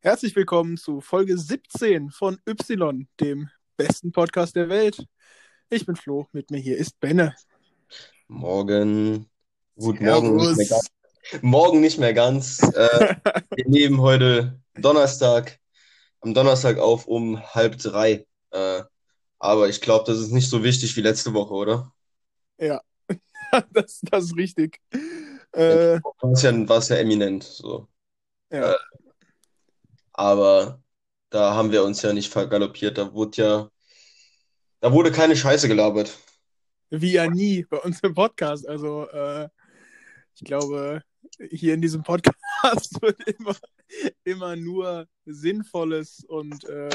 Herzlich willkommen zu Folge 17 von Y, dem besten Podcast der Welt. Ich bin Flo, mit mir hier ist Benne. Morgen. Gut, morgen nicht mehr ganz. Morgen nicht mehr ganz. Äh, wir nehmen heute Donnerstag, am Donnerstag auf um halb drei. Äh, aber ich glaube, das ist nicht so wichtig wie letzte Woche, oder? Ja, das, das ist richtig. Äh, war es ja, war's ja eminent. So. ja. Äh, aber da haben wir uns ja nicht vergaloppiert. Da wurde ja, da wurde keine Scheiße gelabert. Wie ja nie bei uns im Podcast. Also, äh, ich glaube, hier in diesem Podcast wird immer, immer nur Sinnvolles und, äh,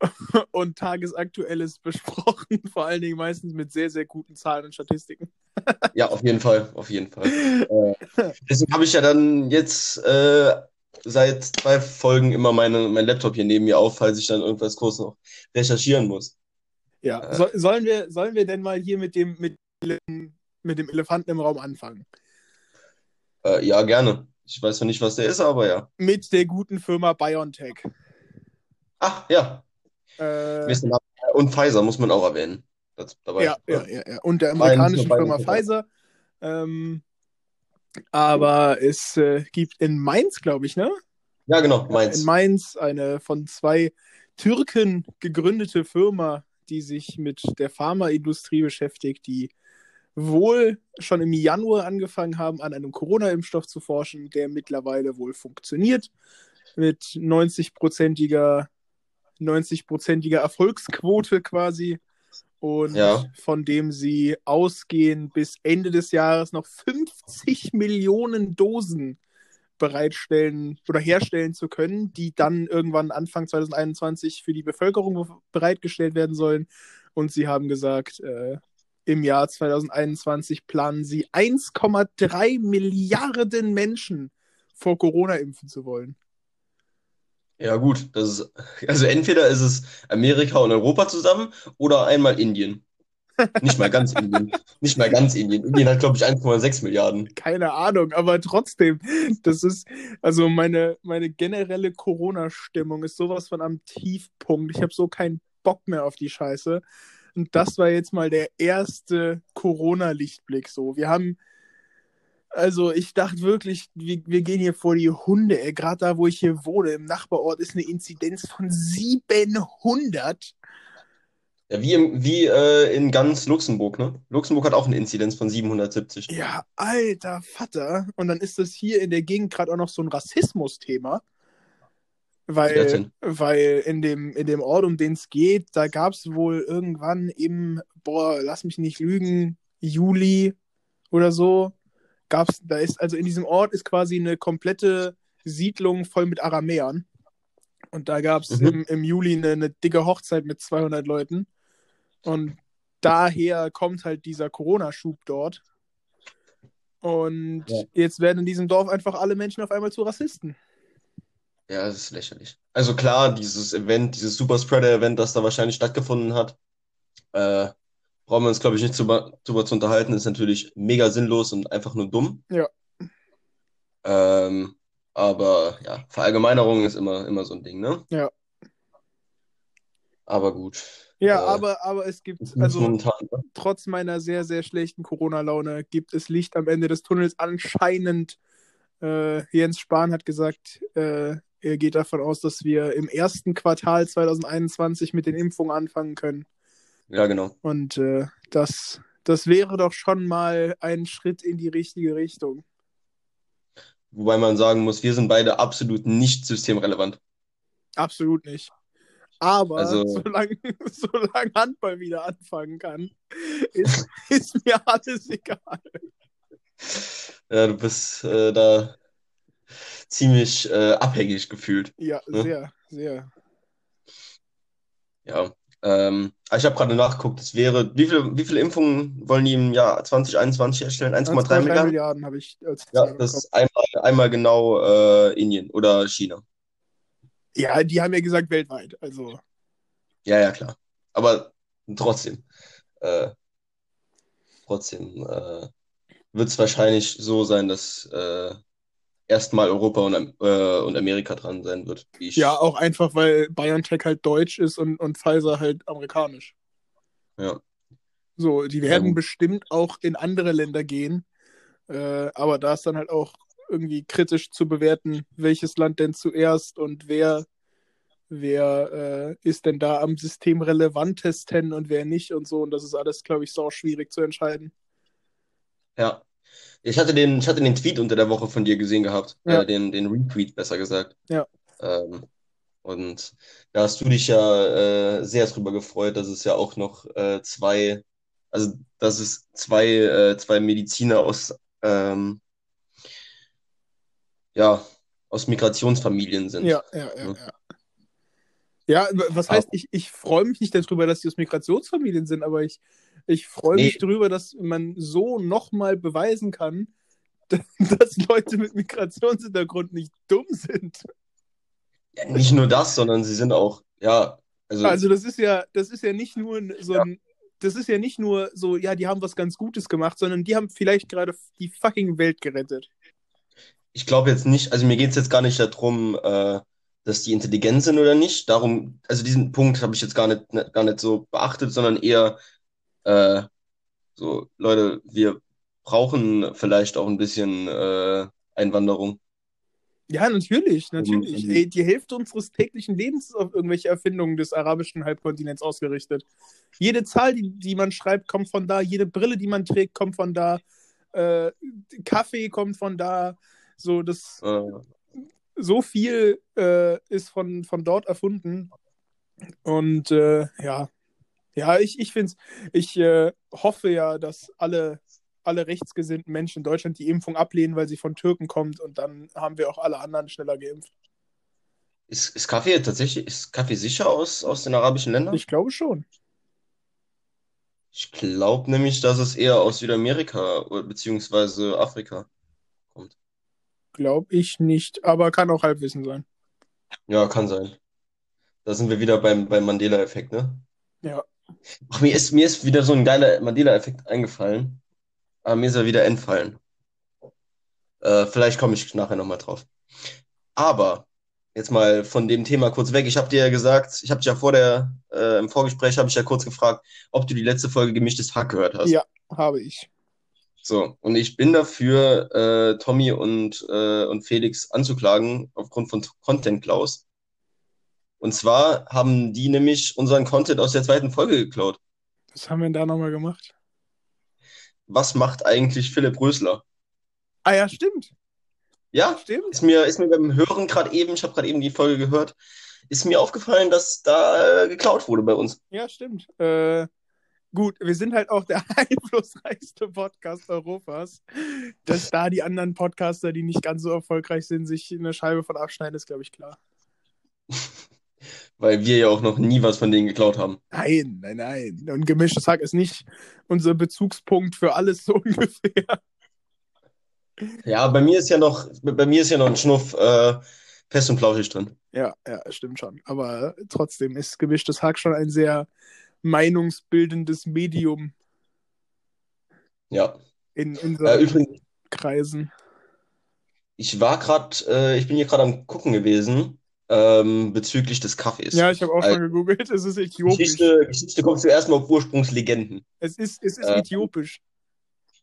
und Tagesaktuelles besprochen. Vor allen Dingen meistens mit sehr, sehr guten Zahlen und Statistiken. Ja, auf jeden Fall, auf jeden Fall. Äh, deswegen habe ich ja dann jetzt äh, seit zwei Folgen immer meine, mein Laptop hier neben mir auf, falls ich dann irgendwas kurz noch recherchieren muss. Ja, Äh. so, sollen, wir, sollen wir denn mal hier mit dem, mit, mit dem Elefanten im Raum anfangen? Äh, ja, gerne. Ich weiß noch nicht, was der ist, aber ja. Mit der guten Firma BioNTech. Ach, ja. Äh, Und Pfizer muss man auch erwähnen. Das, dabei. ja, ja, ja, ja. Und der amerikanischen Firma. Pfizer. Ähm, aber es äh, gibt in Mainz, glaube ich, ne? Ja, genau, meins. In Mainz eine von zwei Türken gegründete Firma, die sich mit der Pharmaindustrie beschäftigt, die wohl schon im Januar angefangen haben, an einem Corona-Impfstoff zu forschen, der mittlerweile wohl funktioniert, mit 90-prozentiger 90-prozentiger Erfolgsquote quasi. Und Ja. von dem sie ausgehen, bis Ende des Jahres noch 50 Millionen Dosen bereitstellen oder herstellen zu können, die dann irgendwann Anfang 2021 für die Bevölkerung bereitgestellt werden sollen. Und sie haben gesagt, äh, im Jahr 2021 planen sie 1,3 Milliarden Menschen vor Corona impfen zu wollen. Ja, gut. Das ist, also entweder ist es Amerika und Europa zusammen oder einmal Indien. Nicht mal ganz Indien. Nicht mal ganz Indien. Indien hat, glaube ich, 1,6 Milliarden. Keine Ahnung, aber trotzdem, das ist, also meine, meine generelle Corona-Stimmung ist sowas von am Tiefpunkt. Ich habe so keinen Bock mehr auf die Scheiße. Und das war jetzt mal der erste Corona-Lichtblick so. Wir haben, also ich dachte wirklich, wir, wir gehen hier vor die Hunde. ey. Gerade da, wo ich hier wohne, im Nachbarort, ist eine Inzidenz von 700. Ja, wie, im, wie äh, in ganz Luxemburg, ne? Luxemburg hat auch eine Inzidenz von 770. Ja, alter Vater. Und dann ist das hier in der Gegend gerade auch noch so ein Rassismus-Thema. Weil, weil in dem, in dem Ort, um den es geht, da gab es wohl irgendwann im, boah, lass mich nicht lügen, Juli oder so, gab's, da ist, also in diesem Ort ist quasi eine komplette Siedlung voll mit Aramäern. Und da gab es Mhm. im, im Juli eine, eine dicke Hochzeit mit 200 Leuten. Und daher kommt halt dieser Corona-Schub dort. Und Ja. jetzt werden in diesem Dorf einfach alle Menschen auf einmal zu Rassisten. Ja, das ist lächerlich. Also klar, dieses Event, dieses Superspreader-Event, das da wahrscheinlich stattgefunden hat, äh, brauchen wir uns, glaube ich, nicht drüber, drüber zu unterhalten, ist natürlich mega sinnlos und einfach nur dumm. Ja. Ähm, aber ja, Verallgemeinerung ist immer, immer so ein Ding, ne? Ja. Aber gut. Ja, Äh, aber, aber es gibt, also momentan, ne? trotz meiner sehr, sehr schlechten Corona-Laune gibt es Licht am Ende des Tunnels anscheinend. Äh, Jens Spahn hat gesagt, äh, er geht davon aus, dass wir im ersten Quartal 2021 mit den Impfungen anfangen können. Ja, genau. Und äh, das, das wäre doch schon mal ein Schritt in die richtige Richtung. Wobei man sagen muss, wir sind beide absolut nicht systemrelevant. Absolut nicht. Aber Also- solange, solange Handball wieder anfangen kann, ist, ist mir alles egal. Ja, du bist äh, da ziemlich äh, abhängig gefühlt. Ja, Ne? sehr, sehr. Ja. Ähm, aber ich habe gerade nachgeguckt, es wäre, wie viele, wie viele Impfungen wollen die im Jahr 2021 erstellen? 1,3 1,3 Milliarden? Milliarden habe ich als Ja, Zahl das ist einmal, einmal genau äh, Indien oder China. Ja, die haben ja gesagt weltweit. Also, Ja, ja, klar. Aber trotzdem. Äh, trotzdem äh, wird es wahrscheinlich so sein, dass äh, erstmal Europa und, äh, und Amerika dran sein wird. ja, auch einfach, weil BioNTech halt deutsch ist und, und Pfizer halt amerikanisch. Ja. So, die werden ja, bestimmt auch in andere Länder gehen. Äh, aber da ist dann halt auch irgendwie kritisch zu bewerten, welches Land denn zuerst und wer, wer äh, ist denn da am System relevantesten und wer nicht und so. Und das ist alles, glaube ich, so schwierig zu entscheiden. Ja, ich hatte den, ich hatte den Tweet unter der Woche von dir gesehen gehabt, ja. äh, den, den Retweet besser gesagt. Ja. Ähm, und da hast du dich ja äh, sehr drüber gefreut, dass es ja auch noch äh, zwei, also dass es zwei, äh, zwei Mediziner aus, ähm, ja, aus Migrationsfamilien sind. Ja, ja, ja. ja. ja. Ja, was heißt, ich, ich freue mich nicht darüber, dass die aus Migrationsfamilien sind, aber ich, ich freue nee. mich darüber, dass man so nochmal beweisen kann, dass Leute mit Migrationshintergrund nicht dumm sind. Ja, nicht nur das, sondern sie sind auch, ja. Also, also das ist ja, das ist ja nicht nur so ein, ja. das ist ja nicht nur so, ja, die haben was ganz Gutes gemacht, sondern die haben vielleicht gerade die fucking Welt gerettet. Ich glaube jetzt nicht, also mir geht es jetzt gar nicht darum, äh, dass die intelligent sind oder nicht. Darum, also diesen Punkt habe ich jetzt gar nicht, gar nicht so beachtet, sondern eher, äh, so, Leute, wir brauchen vielleicht auch ein bisschen äh, Einwanderung. Ja, natürlich, natürlich. Ey, die Hälfte unseres täglichen Lebens ist auf irgendwelche Erfindungen des arabischen Halbkontinents ausgerichtet. Jede Zahl, die, die man schreibt, kommt von da. Jede Brille, die man trägt, kommt von da. Äh, Kaffee kommt von da. So, das. Äh. So viel äh, ist von, von dort erfunden. Und äh, ja, ja, ich, ich finde ich äh, hoffe ja, dass alle, alle rechtsgesinnten Menschen in Deutschland die Impfung ablehnen, weil sie von Türken kommt und dann haben wir auch alle anderen schneller geimpft. Ist, ist Kaffee tatsächlich, ist Kaffee sicher aus, aus den arabischen Ländern? Ich glaube schon. Ich glaube nämlich, dass es eher aus Südamerika bzw. Afrika kommt. Glaube ich nicht, aber kann auch Halbwissen sein. Ja, kann sein. Da sind wir wieder beim, beim Mandela-Effekt, ne? Ja. Ach, mir ist, mir ist wieder so ein geiler Mandela-Effekt eingefallen. Aber mir ist er wieder entfallen. Äh, vielleicht komme ich nachher nochmal drauf. Aber jetzt mal von dem Thema kurz weg. Ich habe dir ja gesagt, ich habe dich ja vor der, äh, im Vorgespräch habe ich ja kurz gefragt, ob du die letzte Folge Gemischtes Hack gehört hast. Ja, habe ich. So, und ich bin dafür, äh, Tommy und, äh, und Felix anzuklagen aufgrund von Content Klaus. Und zwar haben die nämlich unseren Content aus der zweiten Folge geklaut. Was haben wir denn da nochmal gemacht? Was macht eigentlich Philipp Rösler? Ah ja, stimmt. Ja, stimmt. Ist mir, ist mir beim Hören gerade eben, ich habe gerade eben die Folge gehört, ist mir aufgefallen, dass da äh, geklaut wurde bei uns. Ja, stimmt. Äh, gut, wir sind halt auch der einflussreichste Podcast Europas. Dass da die anderen Podcaster, die nicht ganz so erfolgreich sind, sich eine Scheibe von abschneiden, ist, glaube ich, klar. Weil wir ja auch noch nie was von denen geklaut haben. Nein, nein, nein. Und gemischtes Hack ist nicht unser Bezugspunkt für alles so ungefähr. Ja, bei mir ist ja noch, bei mir ist ja noch ein Schnuff äh, fest und flauschig drin. Ja, ja, stimmt schon. Aber trotzdem ist gemischtes Hack schon ein sehr meinungsbildendes Medium. Ja. In unseren äh, übrigens, Kreisen. Ich war gerade, äh, ich bin hier gerade am gucken gewesen ähm, bezüglich des Kaffees. Ja, ich habe auch also, schon gegoogelt. Es ist äthiopisch. Geschichte, Geschichte kommt zuerst mal auf Ursprungslegenden. Es ist, es ist äh, äthiopisch.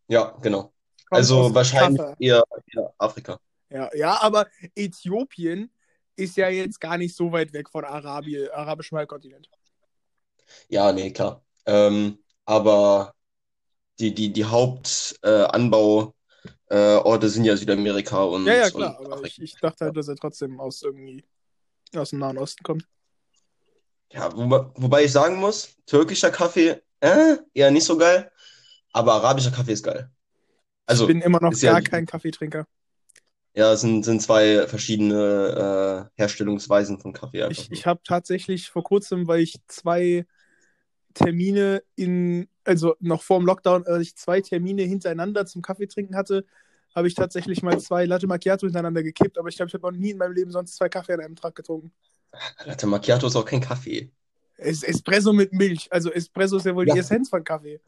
Ja, genau. Kommt also wahrscheinlich eher, eher, Afrika. Ja, ja, aber Äthiopien ist ja jetzt gar nicht so weit weg von Arabien, arabischem Halbkontinent. Ja, nee, klar. Ähm, aber die, die, die Hauptanbauorte äh, sind ja Südamerika und. Ja, ja, klar, aber ich, ich, dachte halt, dass er trotzdem aus irgendwie aus dem Nahen Osten kommt. Ja, wo, wobei ich sagen muss, türkischer Kaffee, äh, eher nicht so geil, aber arabischer Kaffee ist geil. Also, ich bin immer noch gar ja, kein Kaffeetrinker. Ja, es sind, sind zwei verschiedene äh, Herstellungsweisen von Kaffee. Ich, ich habe tatsächlich vor kurzem, weil ich zwei Termine in, also noch vor dem Lockdown, als ich zwei Termine hintereinander zum Kaffeetrinken hatte, habe ich tatsächlich mal zwei Latte Macchiato hintereinander gekippt, aber ich glaube, ich habe noch nie in meinem Leben sonst zwei Kaffee an einem Tag getrunken. Latte Macchiato ist auch kein Kaffee. Es Espresso mit Milch. Also Espresso ist ja wohl Ja. die Essenz von Kaffee.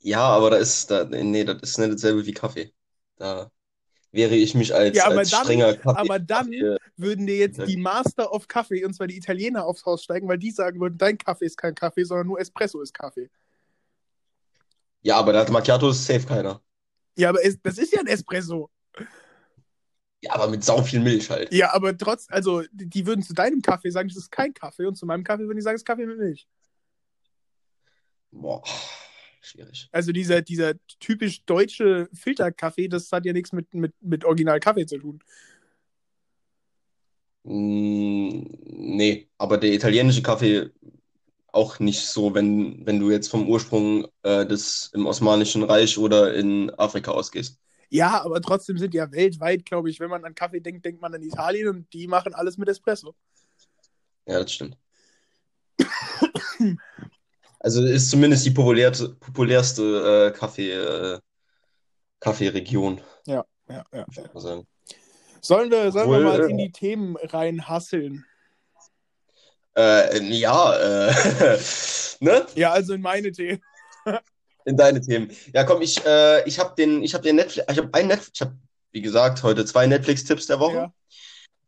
Ja, aber da ist, da, nee, das ist nicht dasselbe wie Kaffee. Da wäre ich mich als, Ja, als dann- strenger Kaffee. Aber dann Kaffee- würden dir jetzt die Master of Kaffee, und zwar die Italiener, aufs Haus steigen, weil die sagen würden, dein Kaffee ist kein Kaffee, sondern nur Espresso ist Kaffee. Ja, aber Latte Macchiato ist safe keiner. Ja, aber es, das ist ja ein Espresso. Ja, aber mit sau viel Milch halt. Ja, aber trotz, also die, die würden zu deinem Kaffee sagen, das ist kein Kaffee, und zu meinem Kaffee würden die sagen, es ist Kaffee mit Milch. Boah, schwierig. Also dieser, dieser typisch deutsche Filterkaffee, das hat ja nichts mit, mit, mit Original Kaffee zu tun. Mm, nee, aber der italienische Kaffee auch nicht so, wenn, wenn du jetzt vom Ursprung äh, des im Osmanischen Reich oder in Afrika ausgehst. Ja, aber trotzdem sind ja weltweit, glaube ich, wenn man an Kaffee denkt, denkt man an Italien und die machen alles mit Espresso. Ja, das stimmt. Also ist zumindest die populärste, populärste äh, Kaffee, äh, Kaffeeregion, Ja, ja, ja. Sollen wir, sollen wir Obwohl, mal äh, in die Themen reinhasseln? Äh, ja, äh, ne? Ja, also in meine Themen. In deine Themen. Ja, komm, ich, äh, ich habe den, ich habe den Netflix, ich habe ein Netflix, ich habe, wie gesagt, heute zwei Netflix-Tipps der Woche. Ja,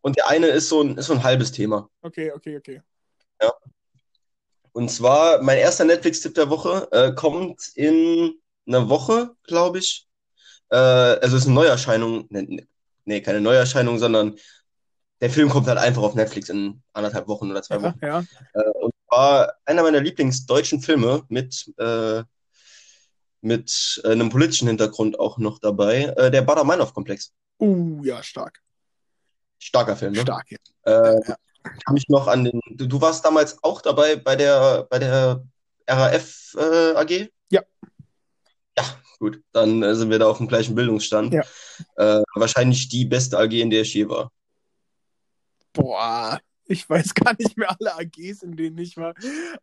Und der eine ist so ein, ist so ein halbes Thema. okay, okay, okay. Und zwar, mein erster Netflix-Tipp der Woche äh, kommt in einer Woche, glaube ich. Äh, also ist eine Neuerscheinung. Nee, nee, keine Neuerscheinung, sondern der Film kommt halt einfach auf Netflix in anderthalb Wochen oder zwei Ja, Wochen. ja. Und war einer meiner Lieblingsdeutschen Filme mit, äh, mit äh, einem politischen Hintergrund auch noch dabei. Äh, der Bader-Meinhof-Komplex. Uh, ja, stark. Starker Film, ne? Stark, ja. Äh, Ja. kann mich noch an den. Du, du warst damals auch dabei bei der bei der RAF äh, AG? Ja. Ja, gut. Dann äh, sind wir da auf dem gleichen Bildungsstand. Ja. Äh, wahrscheinlich die beste AG, in der ich je war. Boah, ich weiß gar nicht mehr alle AGs, in denen ich war.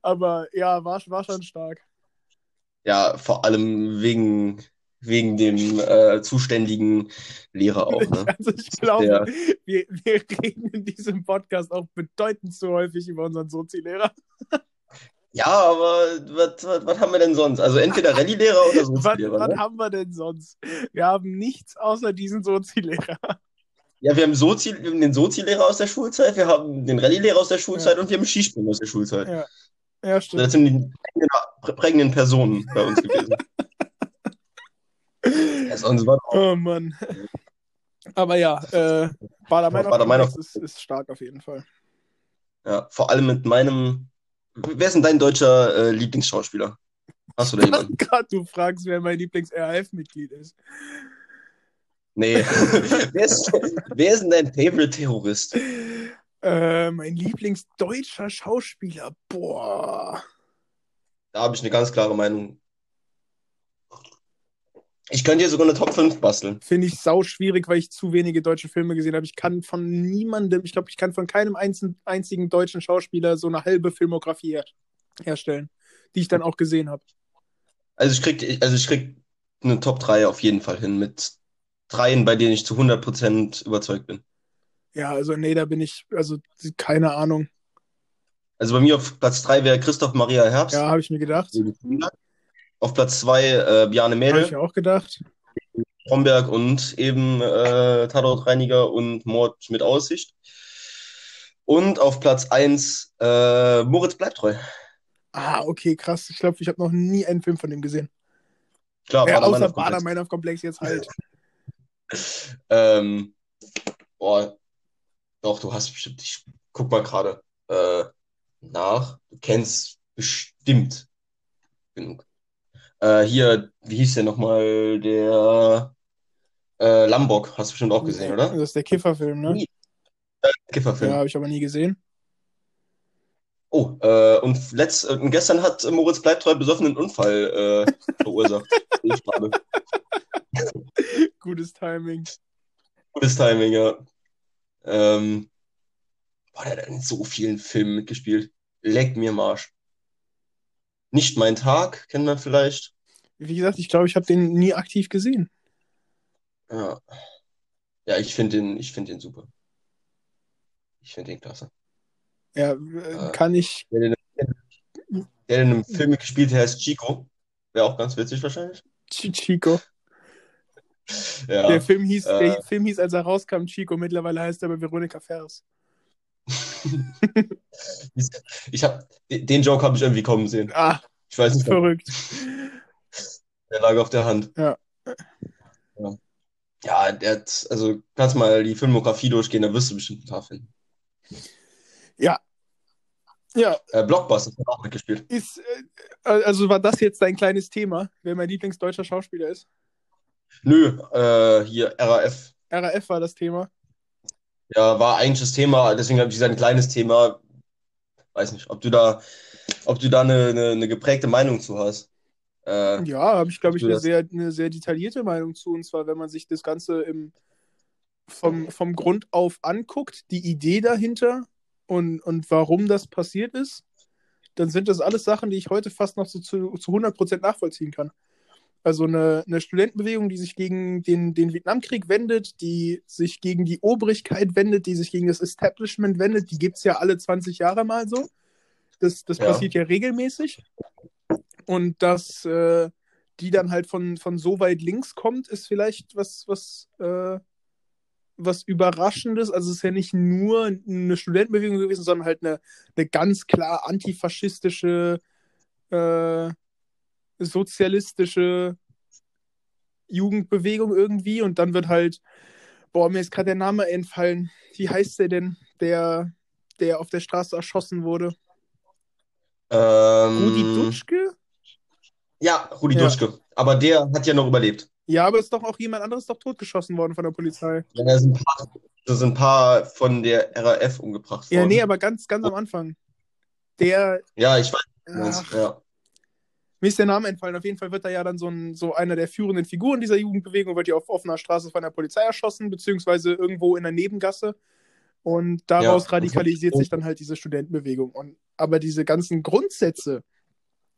Aber ja, war, war schon stark. Ja, vor allem wegen wegen dem äh, zuständigen Lehrer auch. Ne? Also ich glaube, der- wir, wir reden in diesem Podcast auch bedeutend zu häufig über unseren Sozi-Lehrer. Ja, aber was, was, was haben wir denn sonst? Also entweder Rallye-Lehrer oder Was, Sozi-Lehrer. was Ne? haben wir denn sonst? Wir haben nichts außer diesen Sozi-Lehrer. Ja, wir haben, Sozi, wir haben den Sozi-Lehrer aus der Schulzeit, wir haben den Rallye-Lehrer aus der Schulzeit und wir haben Skisprung aus der Schulzeit. Ja. Ja, stimmt. das sind die prägenden, Personen bei uns gewesen. ja, Oh Mann. Aber ja, äh, Bader-Meinhof Bader-Meinhof. ist, ist stark auf jeden Fall. ja, vor allem mit meinem. Wer ist denn dein deutscher äh, Lieblingsschauspieler? Hast du da jemanden? Gerade du fragst, wer mein Lieblings-RAF-Mitglied ist. Nee. wer, ist, wer ist denn dein Favorite-Terrorist? Äh, mein Lieblingsdeutscher Schauspieler. Boah. Da habe ich eine ganz klare Meinung. Ich könnte hier sogar eine Top 5 basteln. Finde ich sau schwierig, weil ich zu wenige deutsche Filme gesehen habe. Ich kann von niemandem, ich glaube, ich kann von keinem einzigen, einzigen deutschen Schauspieler so eine halbe Filmografie her herstellen, die ich dann auch gesehen habe. Also ich krieg, also ich krieg eine Top 3 auf jeden Fall hin mit dreien, bei denen ich zu 100% überzeugt bin. Ja, also nee, da bin ich, also keine Ahnung. Also bei mir auf Platz 3 wäre Christoph Maria Herbst. Ja, habe ich mir gedacht. Auf Platz 2 äh, Bjarne Habe Mädel, ich mir auch gedacht. Stromberg und eben äh, Tatortreiniger und Mord mit Aussicht. Und auf Platz 1 äh, Moritz bleibt treu. Ah, okay, krass. Ich glaube, ich habe noch nie einen Film von dem gesehen. Klar, Ja, außer Bader-Meinhof-Komplex. Bader-Meinhof-Komplex jetzt halt. Ähm, boah, doch, du hast bestimmt, ich guck mal gerade äh, nach. Du kennst bestimmt genug. Äh, hier, wie hieß der nochmal? Der äh, Lambok, hast du bestimmt auch gesehen, oder? Das ist der Kifferfilm, ne? Nie. Kifferfilm. Ja, habe ich aber nie gesehen. Oh, äh, und letzt, äh, und gestern hat äh, Moritz Bleibtreu besoffen einen Unfall äh, verursacht. Ich gerade. Gutes Timing. Gutes Timing, ja. Ähm, boah, der hat in so vielen Filmen mitgespielt. Leck mir Marsch. Nicht mein Tag, kennt man vielleicht. Wie gesagt, ich glaube, ich habe den nie aktiv gesehen. Ja, ja ich finde den, ich finde den super. Ich finde den klasse. Ja, äh, kann ich. Der, der, der in einem Film gespielt hat, heißt Chico. Wäre auch ganz witzig wahrscheinlich. Chico. Ja, der, Film hieß, äh, der Film hieß, als er rauskam, Chico. Mittlerweile heißt er aber Veronika Ferris. ich hab, den Joke habe ich irgendwie kommen sehen. Ah, ich weiß nicht. Verrückt. Der lag auf der Hand. Ja. Ja, ja der hat, also kannst mal die Filmografie durchgehen, da wirst du bestimmt ein paar finden. Ja. Ja. Äh, Blockbuster hat auch mitgespielt. Ist, äh, also war das jetzt dein kleines Thema, wer mein Lieblingsdeutscher Schauspieler ist? Nö, äh, hier RAF. RAF war das Thema. Ja, war eigentlich das Thema, deswegen habe ich gesagt, ein kleines Thema. Weiß nicht, ob du da, ob du da eine, eine, eine geprägte Meinung zu hast. Äh, ja, habe ich, glaube ich, eine sehr, eine sehr detaillierte Meinung zu. Und zwar, wenn man sich das Ganze im, vom, vom Grund auf anguckt, die Idee dahinter und, und warum das passiert ist, dann sind das alles Sachen, die ich heute fast noch so zu, zu 100% nachvollziehen kann. Also eine, eine Studentenbewegung, die sich gegen den, den Vietnamkrieg wendet, die sich gegen die Obrigkeit wendet, die sich gegen das Establishment wendet, die gibt es ja alle 20 Jahre mal so. Das, das ja. passiert ja regelmäßig. Und dass äh, die dann halt von, von so weit links kommt, ist vielleicht was, was, äh, was Überraschendes. Also es ist ja nicht nur eine Studentenbewegung gewesen, sondern halt eine, eine ganz klar antifaschistische äh, sozialistische Jugendbewegung irgendwie und dann wird halt, boah, mir ist gerade der Name entfallen. Wie heißt der denn, der, der auf der Straße erschossen wurde? Ähm, Rudi Dutschke? Ja, Rudi ja. Dutschke. Aber der hat ja noch überlebt. Ja, aber ist doch auch jemand anderes doch totgeschossen worden von der Polizei. Ja, da sind ein paar, da sind ein paar von der RAF umgebracht worden. Ja, nee, aber ganz, ganz am Anfang. Der. Ja, ich weiß. Ach, ja. Mir ist der Name entfallen. Auf jeden Fall wird er ja dann so, ein, so einer der führenden Figuren dieser Jugendbewegung, wird ja auf offener Straße von der Polizei erschossen, beziehungsweise irgendwo in der Nebengasse. Und daraus ja, radikalisiert sich dann halt diese Studentenbewegung. Und, aber diese ganzen Grundsätze,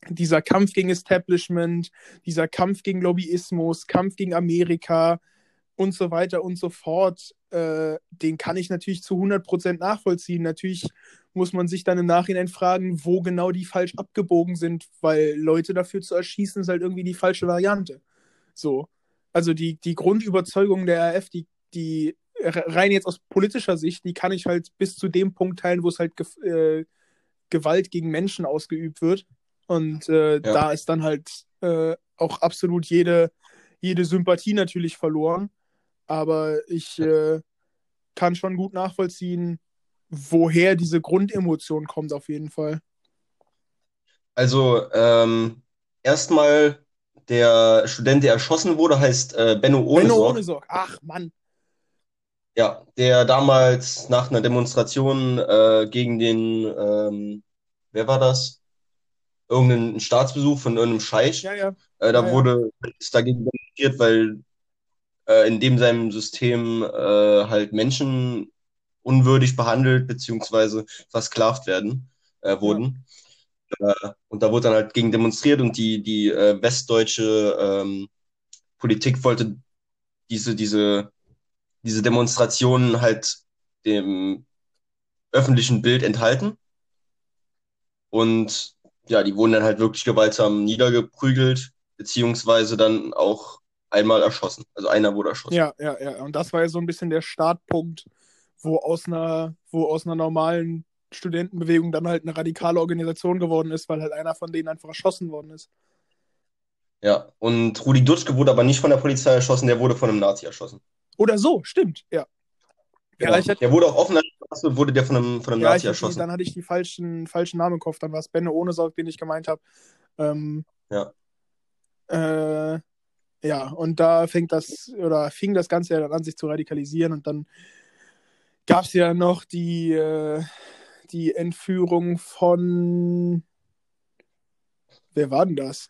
dieser Kampf gegen Establishment, dieser Kampf gegen Lobbyismus, Kampf gegen Amerika und so weiter und so fort, äh, den kann ich natürlich zu 100% nachvollziehen. Natürlich muss man sich dann im Nachhinein fragen, wo genau die falsch abgebogen sind, weil Leute dafür zu erschießen ist halt irgendwie die falsche Variante. So. Also die, die Grundüberzeugung der RF, die, die rein jetzt aus politischer Sicht, die kann ich halt bis zu dem Punkt teilen, wo es halt ge äh, Gewalt gegen Menschen ausgeübt wird. Und äh, ja. da ist dann halt äh, auch absolut jede, jede Sympathie natürlich verloren. Aber ich äh, kann schon gut nachvollziehen, woher diese Grundemotion kommt, auf jeden Fall. Also, ähm, erstmal, der Student, der erschossen wurde, heißt äh, Benno Ohnesorg. Benno Ohnesorg, ach Mann. Ja, der damals nach einer Demonstration äh, gegen den, ähm, wer war das? Irgendeinen Staatsbesuch von irgendeinem Scheich. Ja, ja. Äh, da ja, wurde ja. dagegen demonstriert, weil äh, in dem seinem System äh, halt Menschen unwürdig behandelt beziehungsweise versklavt werden äh, wurden. Ja. Äh, und da wurde dann halt gegen demonstriert und die, die äh, westdeutsche ähm, Politik wollte diese, diese, diese Demonstrationen halt dem öffentlichen Bild enthalten. Und ja, die wurden dann halt wirklich gewaltsam niedergeprügelt, beziehungsweise dann auch einmal erschossen. Also einer wurde erschossen. Ja, ja, ja. Und das war ja so ein bisschen der Startpunkt wo aus einer, wo aus einer normalen Studentenbewegung dann halt eine radikale Organisation geworden ist, weil halt einer von denen einfach erschossen worden ist. Ja, und Rudi Dutschke wurde aber nicht von der Polizei erschossen, der wurde von einem Nazi erschossen. Oder so, stimmt, ja. Ja, ja der wurde auf offener Straße, wurde der von einem, von einem ja, Nazi erschossen. dann hatte ich die falschen, falschen Namen im Kopf, dann war es Benne ohne Sorg, den ich gemeint habe. Ähm, ja. Äh, ja, und da fängt das, oder fing das Ganze ja dann an, sich zu radikalisieren und dann gab es ja noch die, äh, die Entführung von. Wer war denn das?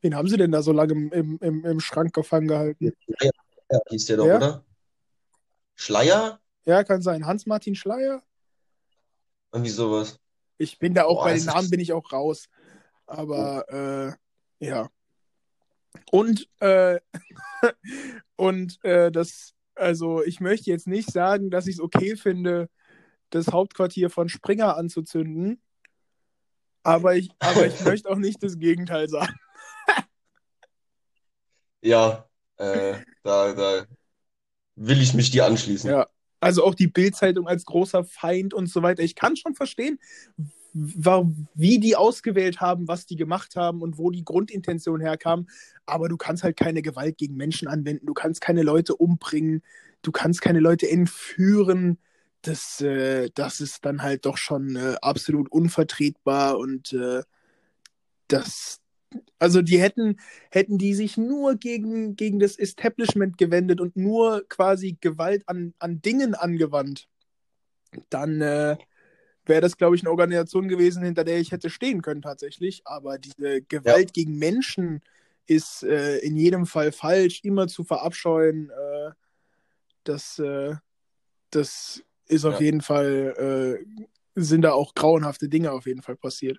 Wen haben sie denn da so lange im, im, im Schrank gefangen gehalten? Schleier, ja, hieß der doch, ja? oder? Schleier? Ja, kann sein. Hans-Martin Schleier? Irgendwie sowas. Ich bin da auch, Boah, bei den Namen bin ich auch raus. Aber, oh. äh, ja. Und, äh, und äh, das also ich möchte jetzt nicht sagen, dass ich es okay finde, das Hauptquartier von Springer anzuzünden. Aber ich, aber ich möchte auch nicht das Gegenteil sagen. ja, äh, da, da will ich mich dir anschließen. Ja, also auch die Bildzeitung als großer Feind und so weiter. Ich kann schon verstehen, wie die ausgewählt haben, was die gemacht haben und wo die Grundintention herkam. Aber du kannst halt keine Gewalt gegen Menschen anwenden. Du kannst keine Leute umbringen. Du kannst keine Leute entführen. Das, äh, das ist dann halt doch schon äh, absolut unvertretbar und äh, das, also die hätten, hätten die sich nur gegen, gegen das Establishment gewendet und nur quasi Gewalt an, an Dingen angewandt, dann äh, wäre das, glaube ich, eine Organisation gewesen, hinter der ich hätte stehen können tatsächlich. Aber diese Gewalt ja. gegen Menschen ist äh, in jedem Fall falsch, immer zu verabscheuen. Äh, das, äh, das ist auf ja. jeden Fall, äh, sind da auch grauenhafte Dinge auf jeden Fall passiert.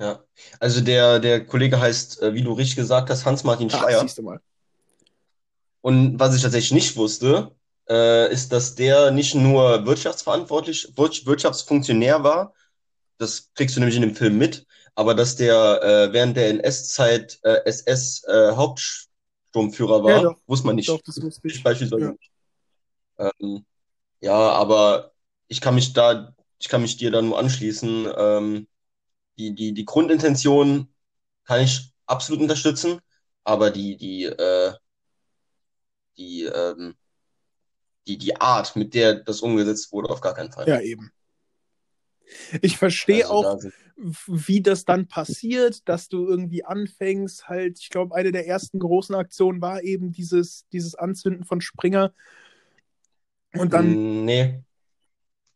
Ja, also der, der Kollege heißt, äh, wie du richtig gesagt hast, Hans-Martin Schreier. Ach, siehst du mal. Und was ich tatsächlich nicht wusste, äh, ist, dass der nicht nur wirtschaftsverantwortlich, Wirtschaftsfunktionär war, das kriegst du nämlich in dem Film mit, aber dass der äh, während der NS-Zeit äh, SS-Hauptsturmführer äh, war, ja, wusste man nicht. Doch, das wusste ich. Beispielsweise ja. Ähm, ja, aber ich kann mich da, ich kann mich dir da nur anschließen. Ähm, die, die, die Grundintention kann ich absolut unterstützen, aber die, die, äh, die, ähm, die, die Art, mit der das umgesetzt wurde, auf gar keinen Fall. Ja, eben. Ich verstehe also, auch, wie das dann passiert, dass du irgendwie anfängst, halt, ich glaube, eine der ersten großen Aktionen war eben dieses, dieses Anzünden von Springer. Und dann. Nee.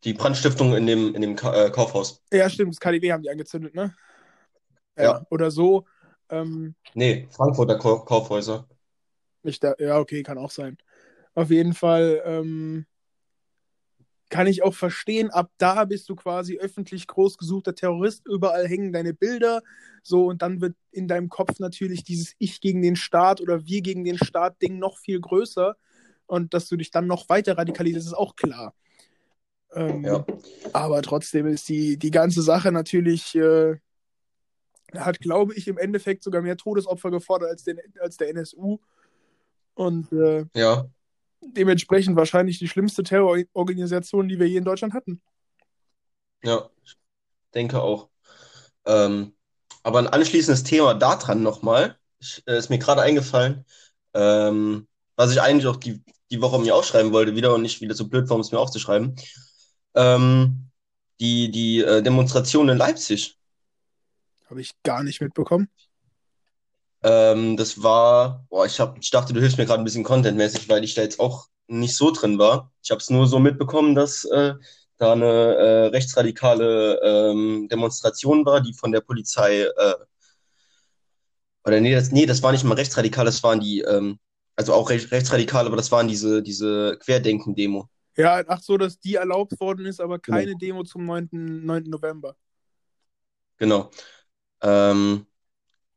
Die Brandstiftung in dem, in dem Ka äh, Kaufhaus. Ja, stimmt, das KDW haben die angezündet, ne? Ja. ja. Oder so. Ähm, nee, Frankfurter Kaufhäuser. Nicht da, ja, okay, kann auch sein. Auf jeden Fall ähm, kann ich auch verstehen, ab da bist du quasi öffentlich groß gesuchter Terrorist, überall hängen deine Bilder, so und dann wird in deinem Kopf natürlich dieses Ich gegen den Staat oder Wir gegen den Staat Ding noch viel größer und dass du dich dann noch weiter radikalisierst, ist auch klar. Ähm, ja. Aber trotzdem ist die, die ganze Sache natürlich, äh, hat, glaube ich, im Endeffekt sogar mehr Todesopfer gefordert als, den, als der NSU. Und äh, ja dementsprechend wahrscheinlich die schlimmste Terrororganisation, die wir je in Deutschland hatten. Ja, ich denke auch. Ähm, aber ein anschließendes Thema daran nochmal, äh, ist mir gerade eingefallen, ähm, was ich eigentlich auch die, die Woche mir aufschreiben wollte, wieder und nicht wieder so blöd war, um es mir aufzuschreiben. Ähm, die die äh, Demonstration in Leipzig. Habe ich gar nicht mitbekommen. Ähm, das war, boah, ich, hab, ich dachte, du hilfst mir gerade ein bisschen contentmäßig, weil ich da jetzt auch nicht so drin war. Ich habe es nur so mitbekommen, dass äh, da eine äh, rechtsradikale ähm, Demonstration war, die von der Polizei, äh, oder nee das, nee, das war nicht mal rechtsradikal, das waren die, ähm, also auch recht, rechtsradikal, aber das waren diese, diese Querdenken-Demo. Ja, ach so, dass die erlaubt worden ist, aber keine genau. Demo zum 9. 9. November. Genau. Ähm,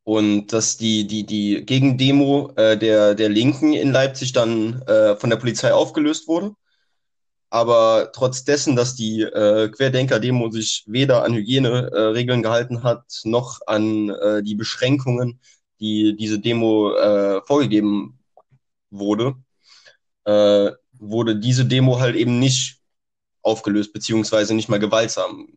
und dass die, die, die Gegendemo äh, der, der Linken in Leipzig dann äh, von der Polizei aufgelöst wurde. Aber trotz dessen, dass die äh, Querdenker-Demo sich weder an Hygieneregeln gehalten hat, noch an äh, die Beschränkungen, die diese Demo äh, vorgegeben wurde, äh, wurde diese Demo halt eben nicht aufgelöst, beziehungsweise nicht mal gewaltsam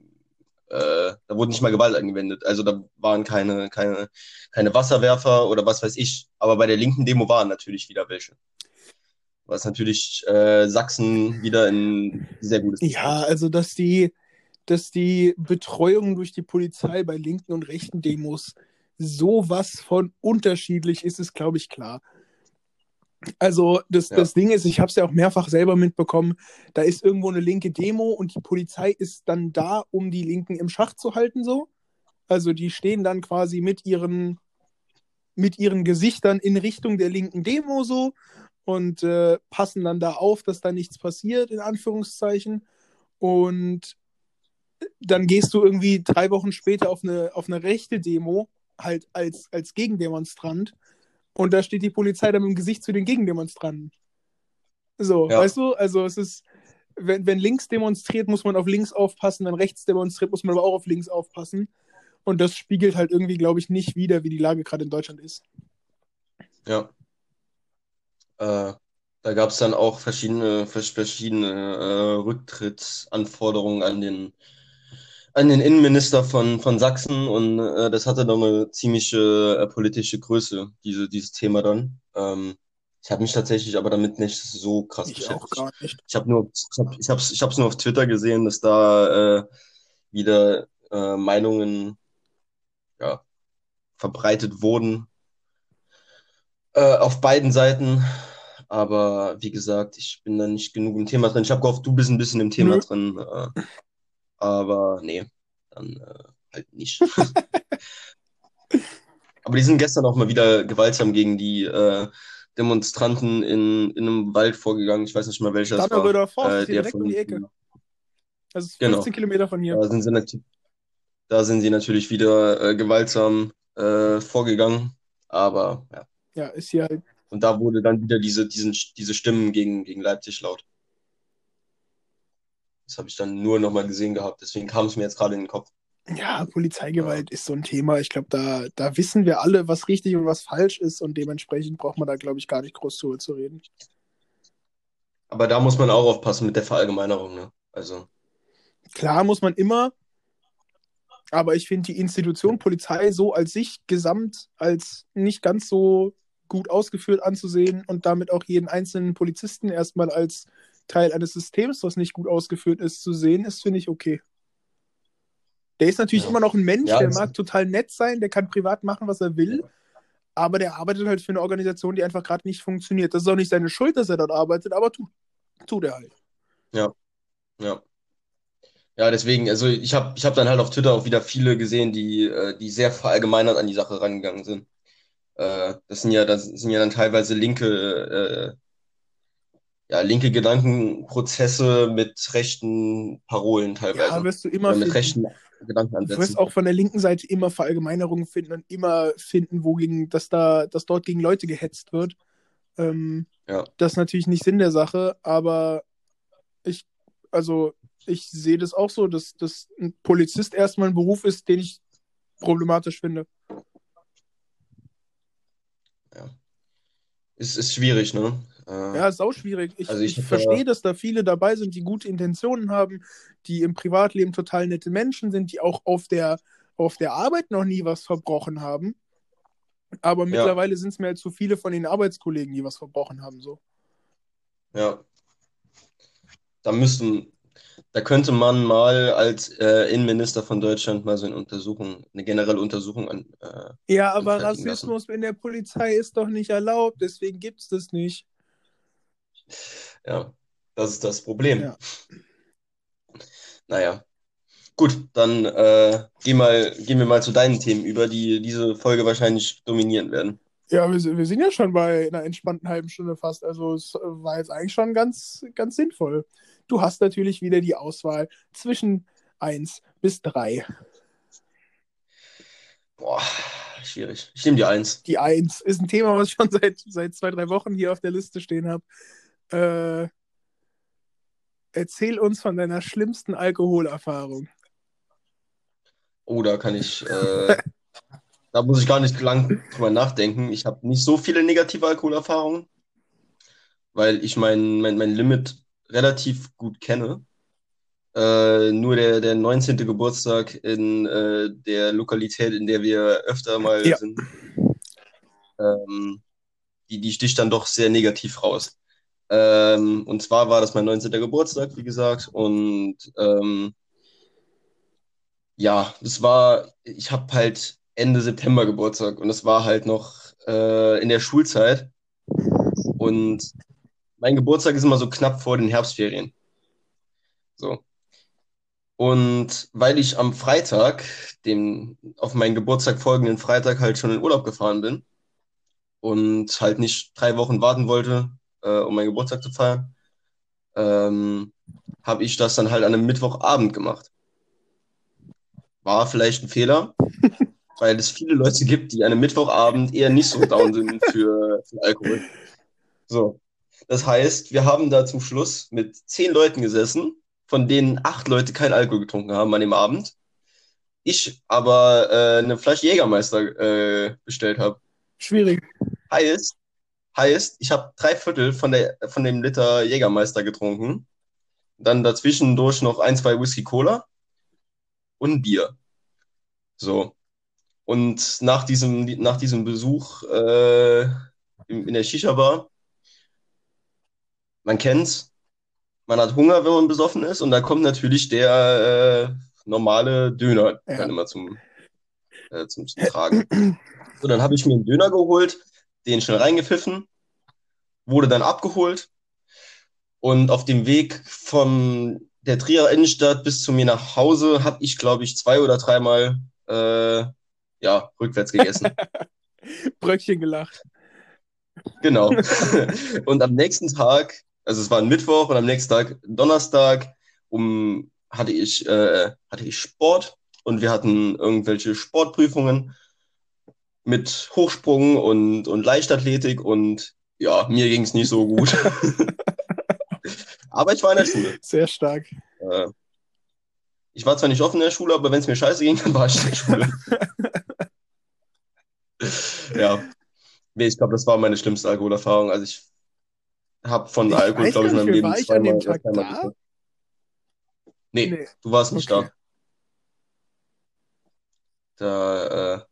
äh, da wurde nicht mal Gewalt angewendet. Also da waren keine, keine, keine Wasserwerfer oder was weiß ich. Aber bei der linken Demo waren natürlich wieder welche. Was natürlich äh, Sachsen wieder ein sehr gutes. Ja, also dass die, dass die Betreuung durch die Polizei bei linken und rechten Demos sowas von unterschiedlich ist, ist, glaube ich, klar. Also das, ja. das Ding ist, ich habe es ja auch mehrfach selber mitbekommen, da ist irgendwo eine linke Demo und die Polizei ist dann da, um die Linken im Schach zu halten, so. Also die stehen dann quasi mit ihren, mit ihren Gesichtern in Richtung der linken Demo so und äh, passen dann da auf, dass da nichts passiert, in Anführungszeichen. Und dann gehst du irgendwie drei Wochen später auf eine, auf eine rechte Demo, halt als, als Gegendemonstrant und da steht die Polizei dann mit dem Gesicht zu den Gegendemonstranten. So, ja. weißt du? Also es ist, wenn, wenn links demonstriert, muss man auf links aufpassen, wenn rechts demonstriert, muss man aber auch auf links aufpassen. Und das spiegelt halt irgendwie, glaube ich, nicht wieder, wie die Lage gerade in Deutschland ist. Ja. Äh, da gab es dann auch verschiedene, verschiedene äh, Rücktrittsanforderungen an den, an den Innenminister von, von Sachsen und äh, das hatte dann eine ziemliche äh, politische Größe, diese, dieses Thema dann. Ähm, ich habe mich tatsächlich aber damit nicht so krass Ich beschäftigt. auch gar nicht. Ich habe nur, ich hab, ich hab's, ich hab's nur auf Twitter gesehen, dass da äh, wieder äh, Meinungen ja, verbreitet wurden äh, auf beiden Seiten. Aber wie gesagt, ich bin da nicht genug im Thema drin. Ich habe gehofft, du bist ein bisschen im Thema Nö. drin. Äh, aber nee, dann äh, halt nicht. Aber die sind gestern auch mal wieder gewaltsam gegen die äh, Demonstranten in, in einem Wald vorgegangen. Ich weiß nicht mal welcher das war. Forst Äh, direkt von- um die Ecke. Das ist Genau. 15 Kilometer von hier. Da sind sie, da sind sie natürlich wieder äh, gewaltsam äh, vorgegangen. Aber ja. Ja, ist hier halt. Und da wurde dann wieder diese, diesen, diese Stimmen gegen, gegen Leipzig laut. Das habe ich dann nur nochmal gesehen gehabt. Deswegen kam es mir jetzt gerade in den Kopf. Ja, Polizeigewalt ist so ein Thema. Ich glaube, da, da wissen wir alle, was richtig und was falsch ist und dementsprechend braucht man da, glaube ich, gar nicht groß drüber zu reden. Aber da muss man auch aufpassen mit der Verallgemeinerung. Ne? Also, Klar muss man immer, aber ich finde die Institution Polizei so als sich gesamt als nicht ganz so gut ausgeführt anzusehen und damit auch jeden einzelnen Polizisten erstmal als Teil eines Systems, was nicht gut ausgeführt ist, zu sehen, ist, finde ich, okay. Der ist natürlich Ja. immer noch ein Mensch, Ja, der mag total nett sein, der kann privat machen, was er will, aber der arbeitet halt für eine Organisation, die einfach gerade nicht funktioniert. Das ist auch nicht seine Schuld, dass er dort arbeitet, aber tut, tut er halt. ja. Ja, deswegen, also ich habe ich hab dann halt auf Twitter auch wieder viele gesehen, die, äh, die sehr verallgemeinert an die Sache rangegangen sind. Äh, das sind ja, das sind ja dann teilweise linke, äh, ja, linke Gedankenprozesse mit rechten Parolen teilweise. Ja, wirst du immer Oder mit finden. rechten Du Gedankenansätzen. wirst auch von der linken Seite immer Verallgemeinerungen finden und immer finden, wo gegen, dass da, dass dort gegen Leute gehetzt wird. Ähm, Ja. Das ist natürlich nicht Sinn der Sache, aber ich, also ich sehe das auch so, dass, dass ein Polizist erstmal ein Beruf ist, den ich problematisch finde. Ist, ist schwierig, ne? Äh, Ja, ist auch schwierig. Ich, Also ich ich verstehe, da- dass da viele dabei sind, die gute Intentionen haben, die im Privatleben total nette Menschen sind, die auch auf der, auf der Arbeit noch nie was verbrochen haben. Aber Ja. mittlerweile sind es mir halt zu viele von den Arbeitskollegen, die was verbrochen haben. So. Ja. Da müssten, da könnte man mal als äh, Innenminister von Deutschland mal so eine Untersuchung, eine generelle Untersuchung an. Äh, Ja, aber Rassismus in der Polizei ist doch nicht erlaubt, deswegen gibt es das nicht. Ja, das ist das Problem. Ja. Naja. Gut, dann äh, geh mal, gehen wir mal zu deinen Themen über, die diese Folge wahrscheinlich dominieren werden. Ja, wir, sind- wir sind ja schon bei einer entspannten halben Stunde fast. Also es war jetzt eigentlich schon ganz, ganz sinnvoll. Du hast natürlich wieder die Auswahl zwischen 1 bis 3. Boah, schwierig. Ich nehme die Eins. Die 1 ist ein Thema, was ich schon seit, seit zwei, drei Wochen hier auf der Liste stehen habe. Äh, erzähl uns von deiner schlimmsten Alkoholerfahrung. Oh, da kann ich, äh, da muss ich gar nicht lang drüber nachdenken. Ich habe nicht so viele negative Alkoholerfahrungen, weil ich mein, mein, mein Limit relativ gut kenne. Äh, nur der, der 19. Geburtstag in äh, der Lokalität, in der wir öfter mal Ja. sind, ähm, die, die sticht dann doch sehr negativ raus. Ähm, und zwar war das mein 19. Geburtstag, wie gesagt, und ähm, ja, das war, ich habe halt Ende September Geburtstag und es war halt noch äh, in der Schulzeit. Und mein Geburtstag ist immer so knapp vor den Herbstferien. So. Und weil ich am Freitag, dem auf meinen Geburtstag folgenden Freitag, halt schon in Urlaub gefahren bin und halt nicht drei Wochen warten wollte, äh, um meinen Geburtstag zu feiern, ähm, habe ich das dann halt an einem Mittwochabend gemacht. War vielleicht ein Fehler, weil es viele Leute gibt, die an einem Mittwochabend eher nicht so down sind für, für Alkohol. So. Das heißt, wir haben da zum Schluss mit zehn Leuten gesessen, von denen acht Leute kein Alkohol getrunken haben an dem Abend. Ich aber äh, eine Flasche Jägermeister äh, bestellt habe. Schwierig. Heißt, heißt ich habe drei Viertel von, der, von dem Liter Jägermeister getrunken. Dann dazwischendurch noch ein, zwei Whisky Cola und Bier. So. Und nach diesem, nach diesem Besuch äh, in, in der Shisha-Bar, man kennt's, man hat Hunger, wenn man besoffen ist, und da kommt natürlich der äh, normale Döner ja. dann immer zum, äh, zum, zum Tragen. So, dann habe ich mir einen Döner geholt, den schnell reingepfiffen, wurde dann abgeholt und auf dem Weg von der Trier Innenstadt bis zu mir nach Hause habe ich, glaube ich, zwei oder dreimal äh, ja, rückwärts gegessen. Bröckchen gelacht. Genau. und am nächsten Tag, also es war ein Mittwoch und am nächsten Tag, Donnerstag, um hatte ich, äh, hatte ich Sport und wir hatten irgendwelche Sportprüfungen mit Hochsprung und, und Leichtathletik und ja, mir ging es nicht so gut. aber ich war in der Schule. Sehr stark. Äh, ich war zwar nicht offen in der Schule, aber wenn es mir scheiße ging, dann war ich in der Schule. ja. Nee, ich glaube, das war meine schlimmste Alkoholerfahrung. Also ich habe von ich Alkohol, glaube ich, in meinem Leben war ich zweimal, an dem Tag da? Nee, nee, du warst nicht okay. da. Da äh,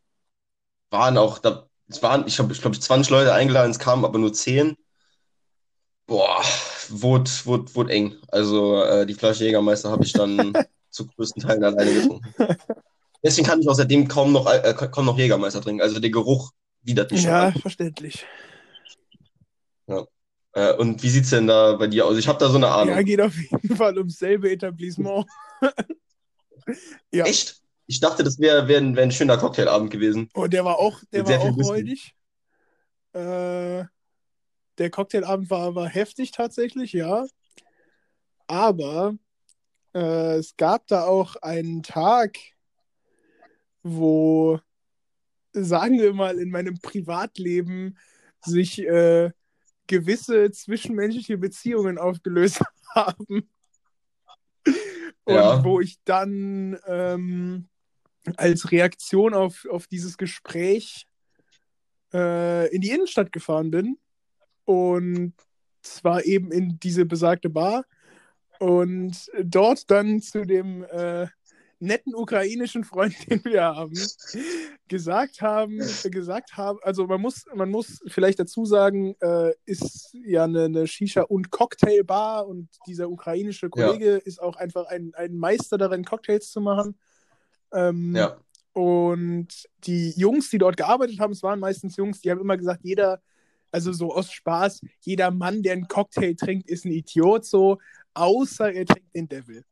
waren auch, da, es waren, ich habe, ich glaube, 20 Leute eingeladen, es kamen aber nur 10. Boah, wurde, wurde, wurde eng. Also äh, die Flasche Jägermeister habe ich dann zu größten Teilen alleine getrunken. Deswegen kann ich auch seitdem kaum noch, äh, kaum noch Jägermeister trinken. Also der Geruch widert mich Ja, schon verständlich. Ja. Äh, und wie sieht es denn da bei dir aus? Ich habe da so eine Ahnung. Ja, geht auf jeden Fall ums selbe Etablissement. ja. Echt? Ich dachte, das wäre wär ein, wär ein schöner Cocktailabend gewesen. Oh, der war auch, der war auch räudig. Äh, der Cocktailabend war, war heftig tatsächlich, ja. Aber äh, es gab da auch einen Tag, wo, sagen wir mal, in meinem Privatleben sich äh, gewisse zwischenmenschliche Beziehungen aufgelöst haben. Und ja. wo ich dann ähm, als Reaktion auf, auf dieses Gespräch äh, in die Innenstadt gefahren bin. Und zwar eben in diese besagte Bar. Und dort dann zu dem äh, netten ukrainischen Freund, den wir haben, gesagt haben, gesagt haben, also man muss, man muss vielleicht dazu sagen, äh, ist ja eine, eine Shisha- und Cocktailbar und dieser ukrainische Kollege ja. ist auch einfach ein, ein Meister darin, Cocktails zu machen. Ähm, ja. Und die Jungs, die dort gearbeitet haben, es waren meistens Jungs, die haben immer gesagt, jeder, also so aus Spaß, jeder Mann, der einen Cocktail trinkt, ist ein Idiot, so, außer er trinkt den Devil.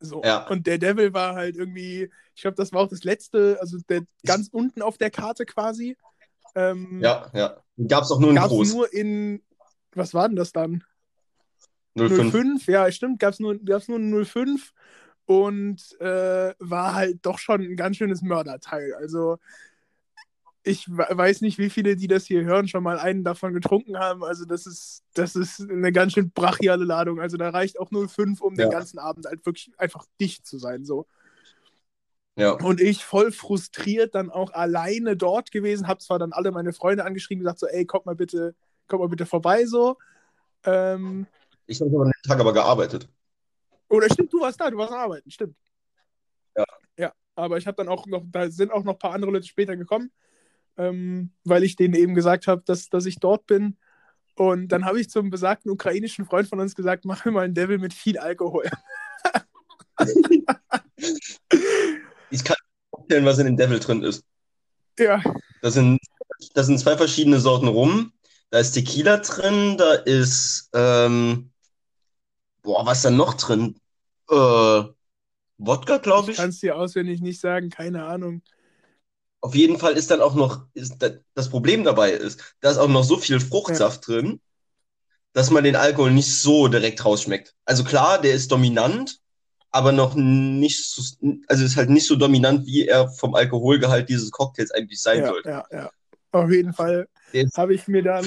So. Ja. Und der Devil war halt irgendwie, ich glaube, das war auch das letzte, also der ganz unten auf der Karte quasi. Ähm, ja, ja. Gab es auch nur in gab's groß. nur in, was war denn das dann? 05. 05, ja, stimmt, gab es nur, gab's nur 05 und äh, war halt doch schon ein ganz schönes Mörderteil. Also ich weiß nicht, wie viele, die das hier hören, schon mal einen davon getrunken haben. Also das ist, das ist eine ganz schön brachiale Ladung. Also da reicht auch 0,5, um ja. den ganzen Abend halt wirklich einfach dicht zu sein. So. Ja. Und ich voll frustriert dann auch alleine dort gewesen, habe zwar dann alle meine Freunde angeschrieben, gesagt so, ey, kommt mal bitte, kommt mal bitte vorbei so. Ähm, ich habe an dem Tag aber gearbeitet. Oder stimmt, du warst da, du warst arbeiten, stimmt. Ja. Ja, aber ich habe dann auch noch, da sind auch noch ein paar andere Leute später gekommen ähm, weil ich denen eben gesagt habe, dass, dass ich dort bin. Und dann habe ich zum besagten ukrainischen Freund von uns gesagt, mach mir mal einen Devil mit viel Alkohol. ich kann erzählen, was in dem Devil drin ist. Ja. Das sind, das sind zwei verschiedene Sorten Rum. Da ist Tequila drin, da ist, ähm, boah, was ist da noch drin? Äh, Wodka, glaube ich. Ich kann es dir auswendig nicht sagen, keine Ahnung. Auf jeden Fall ist dann auch noch, ist, das Problem dabei ist, da ist auch noch so viel Fruchtsaft ja. drin, dass man den Alkohol nicht so direkt rausschmeckt. Also klar, der ist dominant, aber noch nicht so, also ist halt nicht so dominant, wie er vom Alkoholgehalt dieses Cocktails eigentlich sein ja, sollte. Ja, ja, auf jeden Fall. habe ich mir dann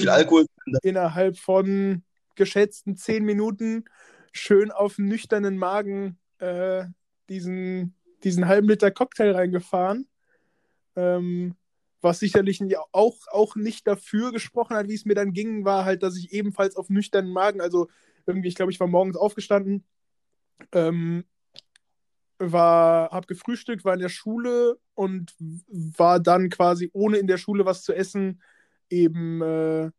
innerhalb von geschätzten zehn Minuten schön auf nüchternen Magen äh, diesen, diesen halben Liter Cocktail reingefahren. Ähm, was sicherlich auch, auch nicht dafür gesprochen hat, wie es mir dann ging, war halt, dass ich ebenfalls auf nüchternen Magen, also irgendwie, ich glaube, ich war morgens aufgestanden, ähm, war, habe gefrühstückt, war in der Schule und war dann quasi ohne in der Schule was zu essen eben, äh,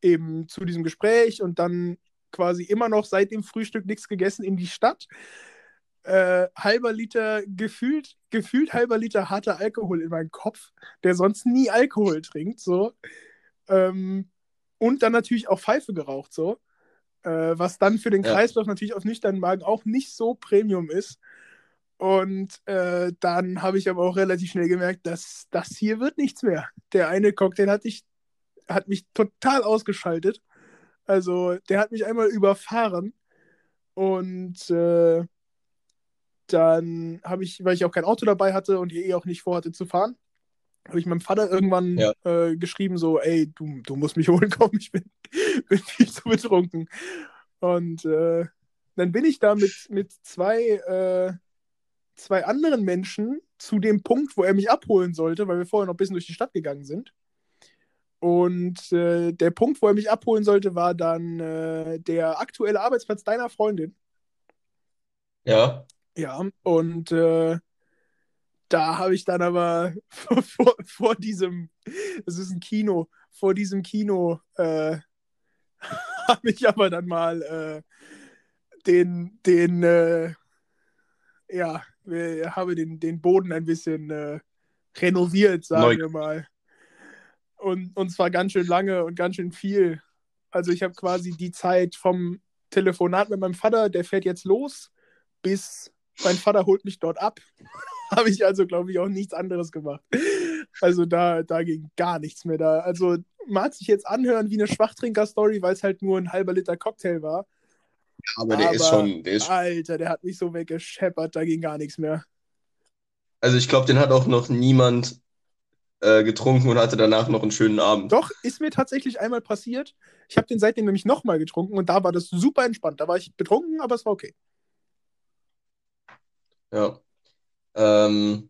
eben zu diesem Gespräch und dann quasi immer noch seit dem Frühstück nichts gegessen in die Stadt. Äh, halber Liter, gefühlt, gefühlt halber Liter harter Alkohol in meinem Kopf, der sonst nie Alkohol trinkt, so. Ähm, und dann natürlich auch Pfeife geraucht, so. Äh, was dann für den Kreislauf ja. natürlich auf nüchternen Magen auch nicht so Premium ist. Und äh, dann habe ich aber auch relativ schnell gemerkt, dass das hier wird nichts mehr. Der eine Cocktail hat, ich, hat mich total ausgeschaltet. Also der hat mich einmal überfahren. Und äh, dann habe ich, weil ich auch kein Auto dabei hatte und eh auch nicht vorhatte zu fahren, habe ich meinem Vater irgendwann ja. äh, geschrieben, so, ey, du, du musst mich holen kommen, ich bin, bin viel zu betrunken. Und äh, dann bin ich da mit, mit zwei äh, zwei anderen Menschen zu dem Punkt, wo er mich abholen sollte, weil wir vorher noch ein bisschen durch die Stadt gegangen sind. Und äh, der Punkt, wo er mich abholen sollte, war dann äh, der aktuelle Arbeitsplatz deiner Freundin. Ja. Ja, und äh, da habe ich dann aber vor, vor, diesem, es ist ein Kino, vor diesem Kino äh, habe ich aber dann mal äh, den, den, äh, ja, habe den, den Boden ein bisschen renoviert, sagen Neu. wir mal. Und, und zwar ganz schön lange und ganz schön viel. Also ich habe quasi die Zeit vom Telefonat mit meinem Vater, der fährt jetzt los, bis mein Vater holt mich dort ab. habe ich also, glaube ich, auch nichts anderes gemacht. Also da, da ging gar nichts mehr da. Also mag sich jetzt anhören wie eine Schwachtrinker-Story, weil es halt nur ein halber Liter Cocktail war. Aber der Aber, ist schon. Der ist Alter, der hat mich so weggescheppert, da ging gar nichts mehr. Also ich glaube, den hat auch noch niemand äh, getrunken und hatte danach noch einen schönen Abend. Doch, ist mir tatsächlich einmal passiert. Ich habe den seitdem nämlich nochmal getrunken und da war das super entspannt. Da war ich betrunken, aber es war okay. Ja. Ähm,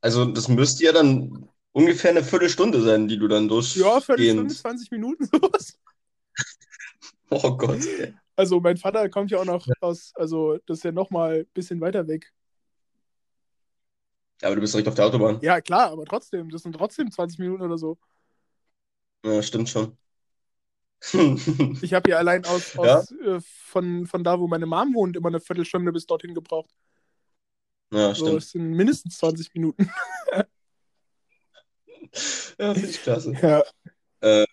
also das müsste ja dann ungefähr eine Viertelstunde sein, die du dann durch. Ja, Viertelstunde, 20 Minuten, sowas. oh Gott. Also mein Vater kommt ja auch noch aus, also das ist ja nochmal ein bisschen weiter weg. Ja, aber du bist direkt auf der Autobahn. Ja, klar, aber trotzdem, das sind trotzdem 20 Minuten oder so. Ja, stimmt schon. ich habe ja allein aus, aus ja? äh, von, von da, wo meine Mom wohnt, immer eine Viertelstunde bis dorthin gebraucht. Ja, so, stimmt. Das sind mindestens 20 Minuten. ja, finde ich klasse. Ja. Äh,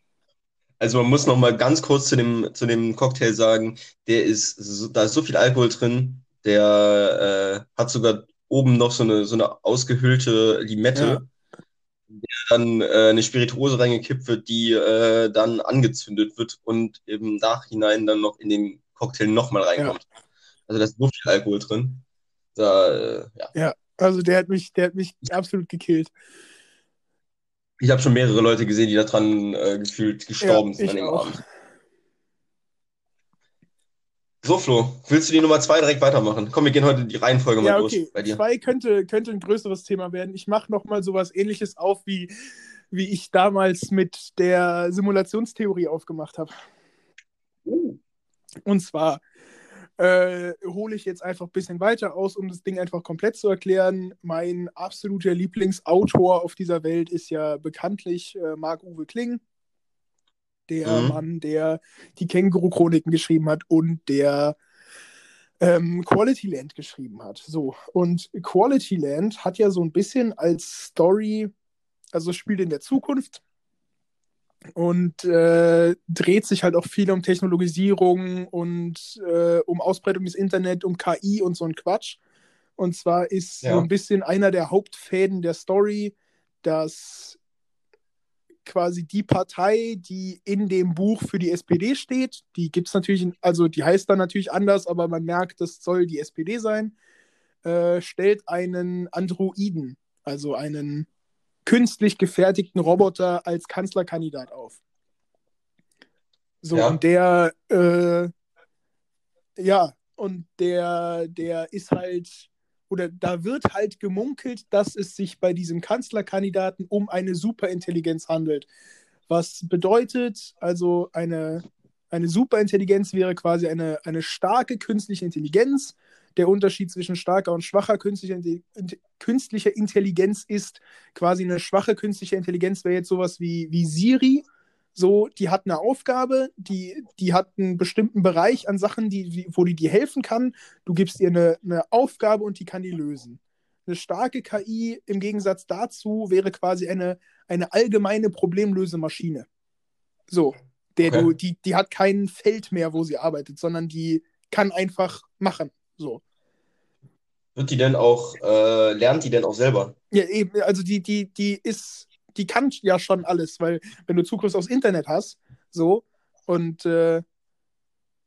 also man muss noch mal ganz kurz zu dem, zu dem Cocktail sagen, der ist, so, da ist so viel Alkohol drin, der äh, hat sogar oben noch so eine, so eine ausgehöhlte Limette, ja. in der dann äh, eine Spirituose reingekippt wird, die äh, dann angezündet wird und im Nachhinein dann noch in den Cocktail nochmal reinkommt. Ja. Also da ist so viel Alkohol drin. Da, äh, ja. ja, also der hat mich, der hat mich absolut gekillt. Ich habe schon mehrere Leute gesehen, die daran äh, gefühlt gestorben ja, sind an dem auch. Abend. So, Flo, willst du die Nummer zwei direkt weitermachen? Komm, wir gehen heute die Reihenfolge ja, mal okay. durch bei dir. Zwei könnte, könnte ein größeres Thema werden. Ich mache nochmal sowas ähnliches auf, wie, wie ich damals mit der Simulationstheorie aufgemacht habe. Uh. Und zwar äh, hole ich jetzt einfach ein bisschen weiter aus, um das Ding einfach komplett zu erklären. Mein absoluter Lieblingsautor auf dieser Welt ist ja bekanntlich äh, Marc-Uwe Kling, der mhm. Mann, der die Känguru-Chroniken geschrieben hat und der ähm, Quality Land geschrieben hat. So, und Quality Land hat ja so ein bisschen als Story, also spielt in der Zukunft, und äh, dreht sich halt auch viel um Technologisierung und äh, um Ausbreitung des Internet, um KI und so ein Quatsch. Und zwar ist ja. so ein bisschen einer der Hauptfäden der Story, dass quasi die Partei, die in dem Buch für die SPD steht, die gibt es natürlich, also die heißt dann natürlich anders, aber man merkt, das soll die SPD sein, äh, stellt einen Androiden, also einen künstlich gefertigten Roboter als Kanzlerkandidat auf. So, ja. und der, äh, ja, und der, der ist halt, oder da wird halt gemunkelt, dass es sich bei diesem Kanzlerkandidaten um eine Superintelligenz handelt. Was bedeutet, also eine, eine Superintelligenz wäre quasi eine, eine starke künstliche Intelligenz. Der Unterschied zwischen starker und schwacher künstlicher, künstlicher Intelligenz ist quasi eine schwache künstliche Intelligenz wäre jetzt sowas wie, wie Siri so, die hat eine Aufgabe, die, die hat einen bestimmten Bereich an Sachen, die, die, wo die dir helfen kann. Du gibst ihr eine, eine Aufgabe und die kann die lösen. Eine starke KI im Gegensatz dazu wäre quasi eine, eine allgemeine Problemlösemaschine. So, der okay. du, die, die hat kein Feld mehr, wo sie arbeitet, sondern die kann einfach machen. So. Wird die denn auch, äh, lernt die denn auch selber? Ja, eben, also die, die, die ist die kann ja schon alles, weil wenn du Zugriff aufs Internet hast, so, und, äh,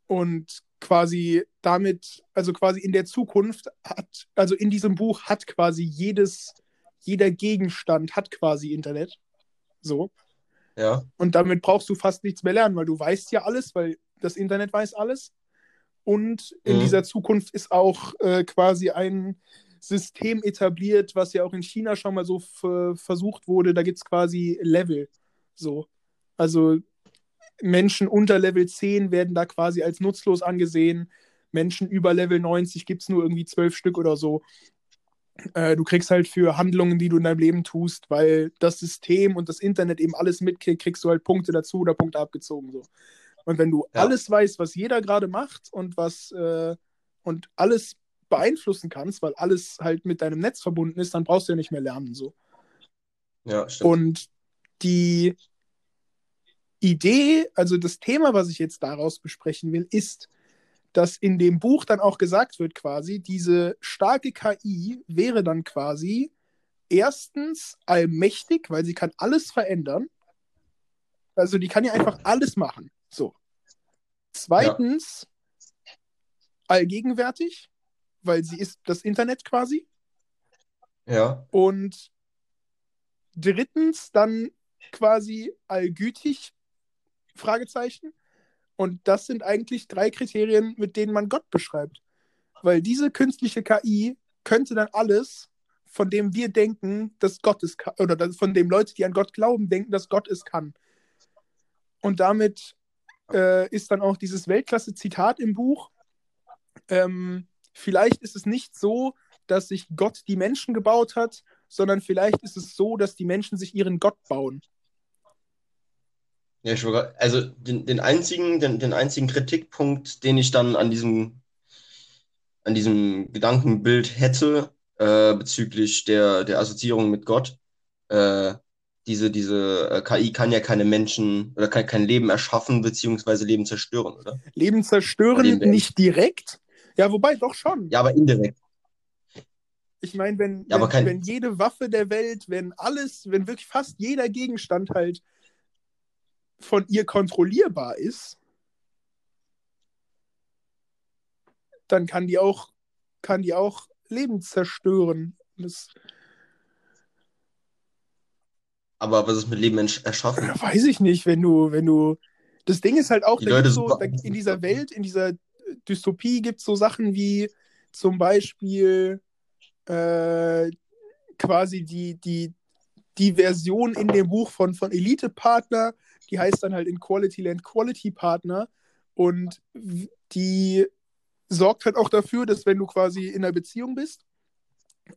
und quasi damit, also quasi in der Zukunft hat, also in diesem Buch hat quasi jedes, jeder Gegenstand hat quasi Internet. So. Ja. Und damit brauchst du fast nichts mehr lernen, weil du weißt ja alles, weil das Internet weiß alles. Und in mhm. dieser Zukunft ist auch äh, quasi ein, System etabliert, was ja auch in China schon mal so versucht wurde. Da gibt es quasi Level. So. Also Menschen unter Level 10 werden da quasi als nutzlos angesehen. Menschen über Level 90 gibt es nur irgendwie zwölf Stück oder so. Äh, du kriegst halt für Handlungen, die du in deinem Leben tust, weil das System und das Internet eben alles mitkriegt, kriegst du halt Punkte dazu oder Punkte abgezogen. So. Und wenn du ja. alles weißt, was jeder gerade macht und was äh, und alles beeinflussen kannst, weil alles halt mit deinem Netz verbunden ist, dann brauchst du ja nicht mehr lernen. So. Ja, stimmt. Und die Idee, also das Thema, was ich jetzt daraus besprechen will, ist, dass in dem Buch dann auch gesagt wird, quasi, diese starke KI wäre dann quasi erstens allmächtig, weil sie kann alles verändern. Also die kann ja einfach alles machen. So. Zweitens ja. allgegenwärtig, weil sie ist das Internet quasi. Ja. Und drittens dann quasi allgütig, Fragezeichen. Und das sind eigentlich drei Kriterien, mit denen man Gott beschreibt. Weil diese künstliche KI könnte dann alles, von dem wir denken, dass Gott es kann, oder von dem Leute, die an Gott glauben, denken, dass Gott es kann. Und damit äh, ist dann auch dieses Weltklasse-Zitat im Buch. Ähm, vielleicht ist es nicht so, dass sich Gott die Menschen gebaut hat, sondern vielleicht ist es so, dass die Menschen sich ihren Gott bauen. Ja, ich war also den, den, einzigen, den, den einzigen Kritikpunkt, den ich dann an diesem, an diesem Gedankenbild hätte, äh, bezüglich der, der Assoziierung mit Gott, äh, diese, diese äh, KI kann ja keine Menschen oder kann kein Leben erschaffen, beziehungsweise Leben zerstören, oder? Leben zerstören Leben nicht direkt, ja, wobei doch schon. Ja, aber indirekt. Ich meine, wenn, ja, wenn, kein... wenn jede Waffe der Welt, wenn alles, wenn wirklich fast jeder Gegenstand halt von ihr kontrollierbar ist, dann kann die auch, kann die auch Leben zerstören. Das... Aber was ist mit Leben erschaffen? Ja, weiß ich nicht, wenn du, wenn du. Das Ding ist halt auch, da so, da, in dieser Welt, in dieser Dystopie gibt es so Sachen wie zum Beispiel äh, quasi die, die, die Version in dem Buch von, von Elite Partner, die heißt dann halt in Quality Land Quality Partner. Und die sorgt halt auch dafür, dass wenn du quasi in einer Beziehung bist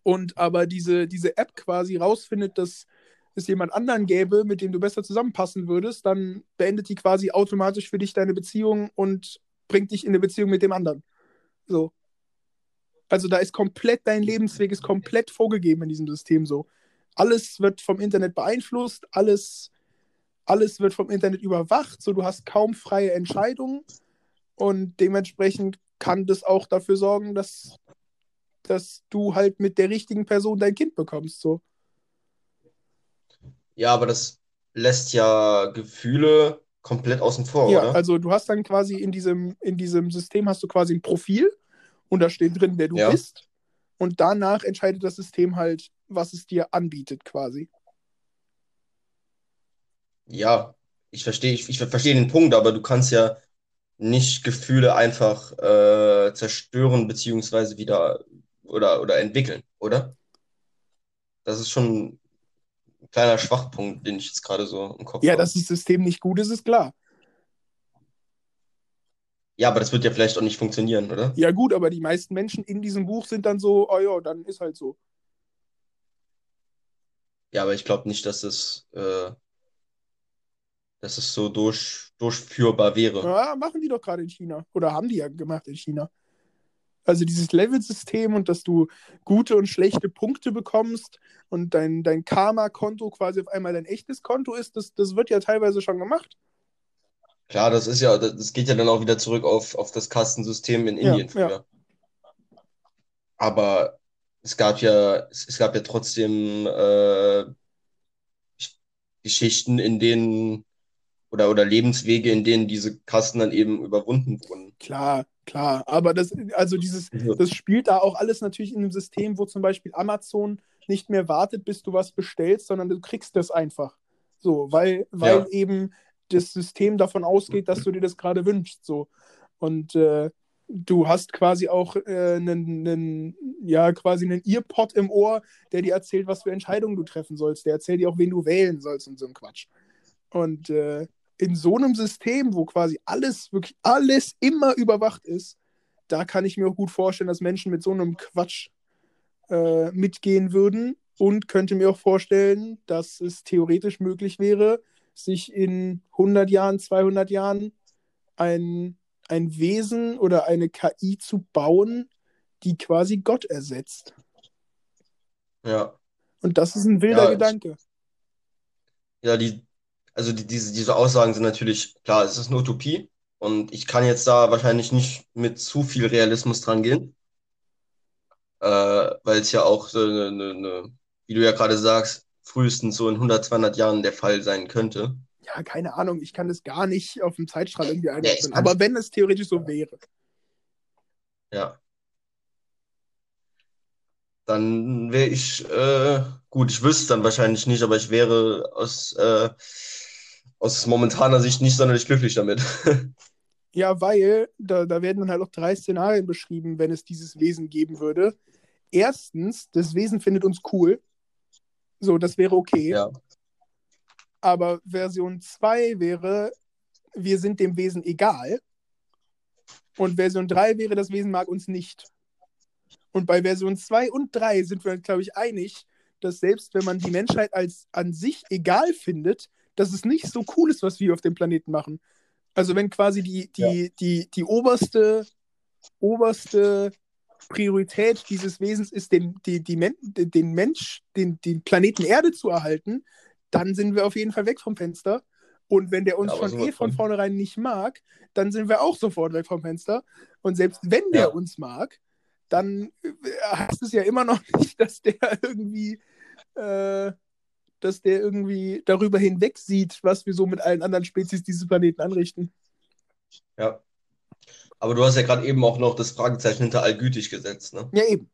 und aber diese, diese App quasi rausfindet, dass es jemand anderen gäbe, mit dem du besser zusammenpassen würdest, dann beendet die quasi automatisch für dich deine Beziehung und bringt dich in eine Beziehung mit dem anderen. So. Also da ist komplett, dein Lebensweg ist komplett vorgegeben in diesem System so. Alles wird vom Internet beeinflusst, alles, alles wird vom Internet überwacht, so du hast kaum freie Entscheidungen und dementsprechend kann das auch dafür sorgen, dass, dass du halt mit der richtigen Person dein Kind bekommst. So. Ja, aber das lässt ja Gefühle komplett außen vor, ja, oder? also du hast dann quasi in diesem, in diesem System hast du quasi ein Profil und da steht drin, wer du ja. bist. Und danach entscheidet das System halt, was es dir anbietet, quasi. Ja, ich verstehe, ich, ich verstehe den Punkt, aber du kannst ja nicht Gefühle einfach äh, zerstören beziehungsweise wieder oder, oder entwickeln, oder? Das ist schon kleiner Schwachpunkt, den ich jetzt gerade so im Kopf Ja, habe. dass das System nicht gut ist, ist klar. Ja, aber das wird ja vielleicht auch nicht funktionieren, oder? Ja, gut, aber die meisten Menschen in diesem Buch sind dann so, oh ja, dann ist halt so. Ja, aber ich glaube nicht, dass es, äh, dass es so durch, durchführbar wäre. Ja, machen die doch gerade in China. Oder haben die ja gemacht in China. Also dieses Level-System und dass du gute und schlechte Punkte bekommst und dein, dein Karma-Konto quasi auf einmal dein echtes Konto ist, das, das wird ja teilweise schon gemacht. Klar, das ist ja, das geht ja dann auch wieder zurück auf, auf das Kastensystem in Ja, Indien früher. ja. Aber es gab ja, es, es gab ja trotzdem äh, Geschichten, in denen oder, oder Lebenswege, in denen diese Kasten dann eben überwunden wurden. Klar, klar. Aber das, also dieses, Also, das spielt da auch alles natürlich in einem System, wo zum Beispiel Amazon nicht mehr wartet, bis du was bestellst, sondern du kriegst das einfach. So, weil, weil Ja. eben das System davon ausgeht, dass du dir das gerade wünschst. So. Und äh, du hast quasi auch äh, einen, einen, ja, quasi einen Earpod im Ohr, der dir erzählt, was für Entscheidungen du treffen sollst. Der erzählt dir auch, wen du wählen sollst und so ein Quatsch. Und äh, in so einem System, wo quasi alles, wirklich alles immer überwacht ist, da kann ich mir auch gut vorstellen, dass Menschen mit so einem Quatsch äh, mitgehen würden und könnte mir auch vorstellen, dass es theoretisch möglich wäre, sich in 100 Jahren, 200 Jahren ein, ein Wesen oder eine KI zu bauen, die quasi Gott ersetzt. ja. Und das ist ein wilder Ja, ich- Gedanke. Ja, die, also die, diese, diese Aussagen sind natürlich, klar, es ist eine Utopie und ich kann jetzt da wahrscheinlich nicht mit zu viel Realismus dran gehen, äh, weil es ja auch so eine, eine, eine, wie du ja gerade sagst, frühestens so in 100, 200 Jahren der Fall sein könnte. Ja, keine Ahnung, ich kann das gar nicht auf dem Zeitstrahl irgendwie einordnen. kann's- Aber wenn es theoretisch so wäre. Ja. Dann wäre ich, äh, gut, ich wüsste es dann wahrscheinlich nicht, aber ich wäre aus, äh, aus momentaner Sicht nicht sonderlich glücklich damit. Ja, weil da, da werden dann halt auch drei Szenarien beschrieben, wenn es dieses Wesen geben würde. Erstens, das Wesen findet uns cool. So, das wäre okay. Ja, Aber Version 2 wäre, wir sind dem Wesen egal. Und Version 3 wäre, das Wesen mag uns nicht. Und bei Version 2 und 3 sind wir, glaube ich, einig, dass selbst wenn man die Menschheit als an sich egal findet, dass es nicht so cool ist, was wir auf dem Planeten machen. Also wenn quasi die, die, die, die oberste, oberste Priorität dieses Wesens ist, den, die, die Men den Mensch, den, den Planeten Erde zu erhalten, dann sind wir auf jeden Fall weg vom Fenster. Und wenn der uns Ja, schon eh von von. vornherein nicht mag, dann sind wir auch sofort weg vom Fenster. Und selbst wenn der Ja. uns mag, dann äh, heißt es ja immer noch nicht, dass der irgendwie, äh, dass der irgendwie darüber hinweg sieht, was wir so mit allen anderen Spezies dieses Planeten anrichten. ja. Aber du hast ja gerade eben auch noch das Fragezeichen hinter allgütig gesetzt, ne? Ja, eben.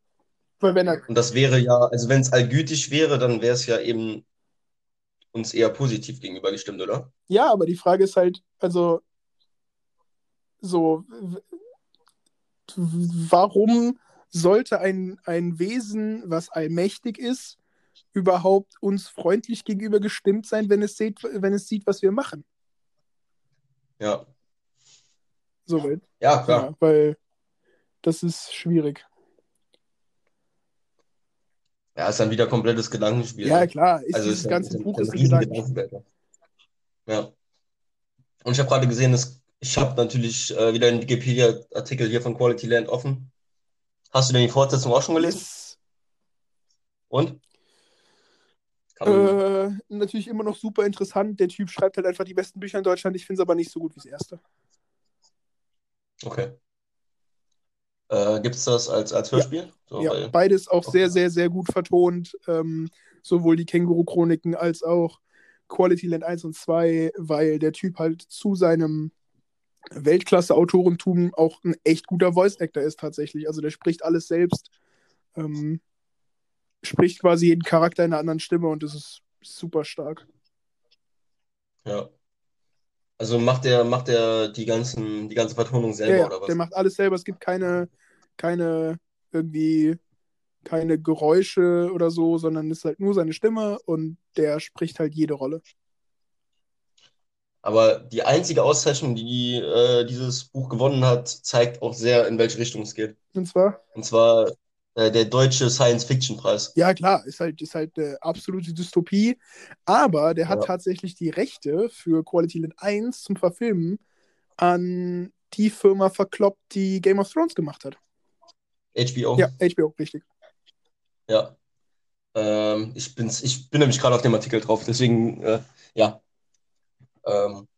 Er, Und das wäre ja, also wenn es allgütig wäre, dann wäre es ja eben uns eher positiv gegenüber gestimmt, oder? ja, aber die Frage ist halt, also so, warum sollte ein, ein Wesen, was allmächtig ist, überhaupt uns freundlich gegenüber gestimmt sein, wenn es sieht, wenn es sieht, was wir machen? Ja. So weit. Ja, klar. Ja, weil das ist schwierig. Ja, ist dann wieder komplettes Gedankenspiel. Ja, ne? klar, ist Also ja, ganze ja, Buch ist ein ein riesen Gedanken. Gedankenwälzer. Ja. Und ich habe gerade gesehen, dass ich habe natürlich äh, wieder den Wikipedia-Artikel hier von Quality Land offen. Hast du denn die Fortsetzung auch schon gelesen? Und? Äh, natürlich immer noch super interessant. Der Typ schreibt halt einfach die besten Bücher in Deutschland. Ich finde es aber nicht so gut wie das erste. okay. Äh, gibt es das als, als Hörspiel? So, Ja, weil, beides auch Okay. sehr, sehr, sehr gut vertont. Ähm, sowohl die Känguru-Chroniken als auch Quality Land 1 und 2, weil der Typ halt zu seinem Weltklasse-Autorentum auch ein echt guter Voice-Actor ist tatsächlich. Also der spricht alles selbst. Ähm, spricht quasi jeden Charakter in einer anderen Stimme und das ist super stark. Ja. Also macht der, macht der die ganzen, die ganze Vertonung selber Ja, ja, oder was? der macht alles selber. Es gibt keine, keine irgendwie keine Geräusche oder so, sondern es ist halt nur seine Stimme und der spricht halt jede Rolle. Aber die einzige Auszeichnung, die äh, dieses Buch gewonnen hat, zeigt auch sehr, in welche Richtung es geht. Und zwar, Und zwar äh, der Deutsche Science-Fiction-Preis. ja klar, ist halt, ist halt eine absolute Dystopie, aber der hat Ja. tatsächlich die Rechte für Quality Land 1 zum Verfilmen an die Firma verkloppt, die Game of Thrones gemacht hat. HBO. Ja, HBO, richtig. Ja. Ähm, ich, bin's, ich bin nämlich gerade auf dem Artikel drauf, deswegen, äh, ja. Ähm,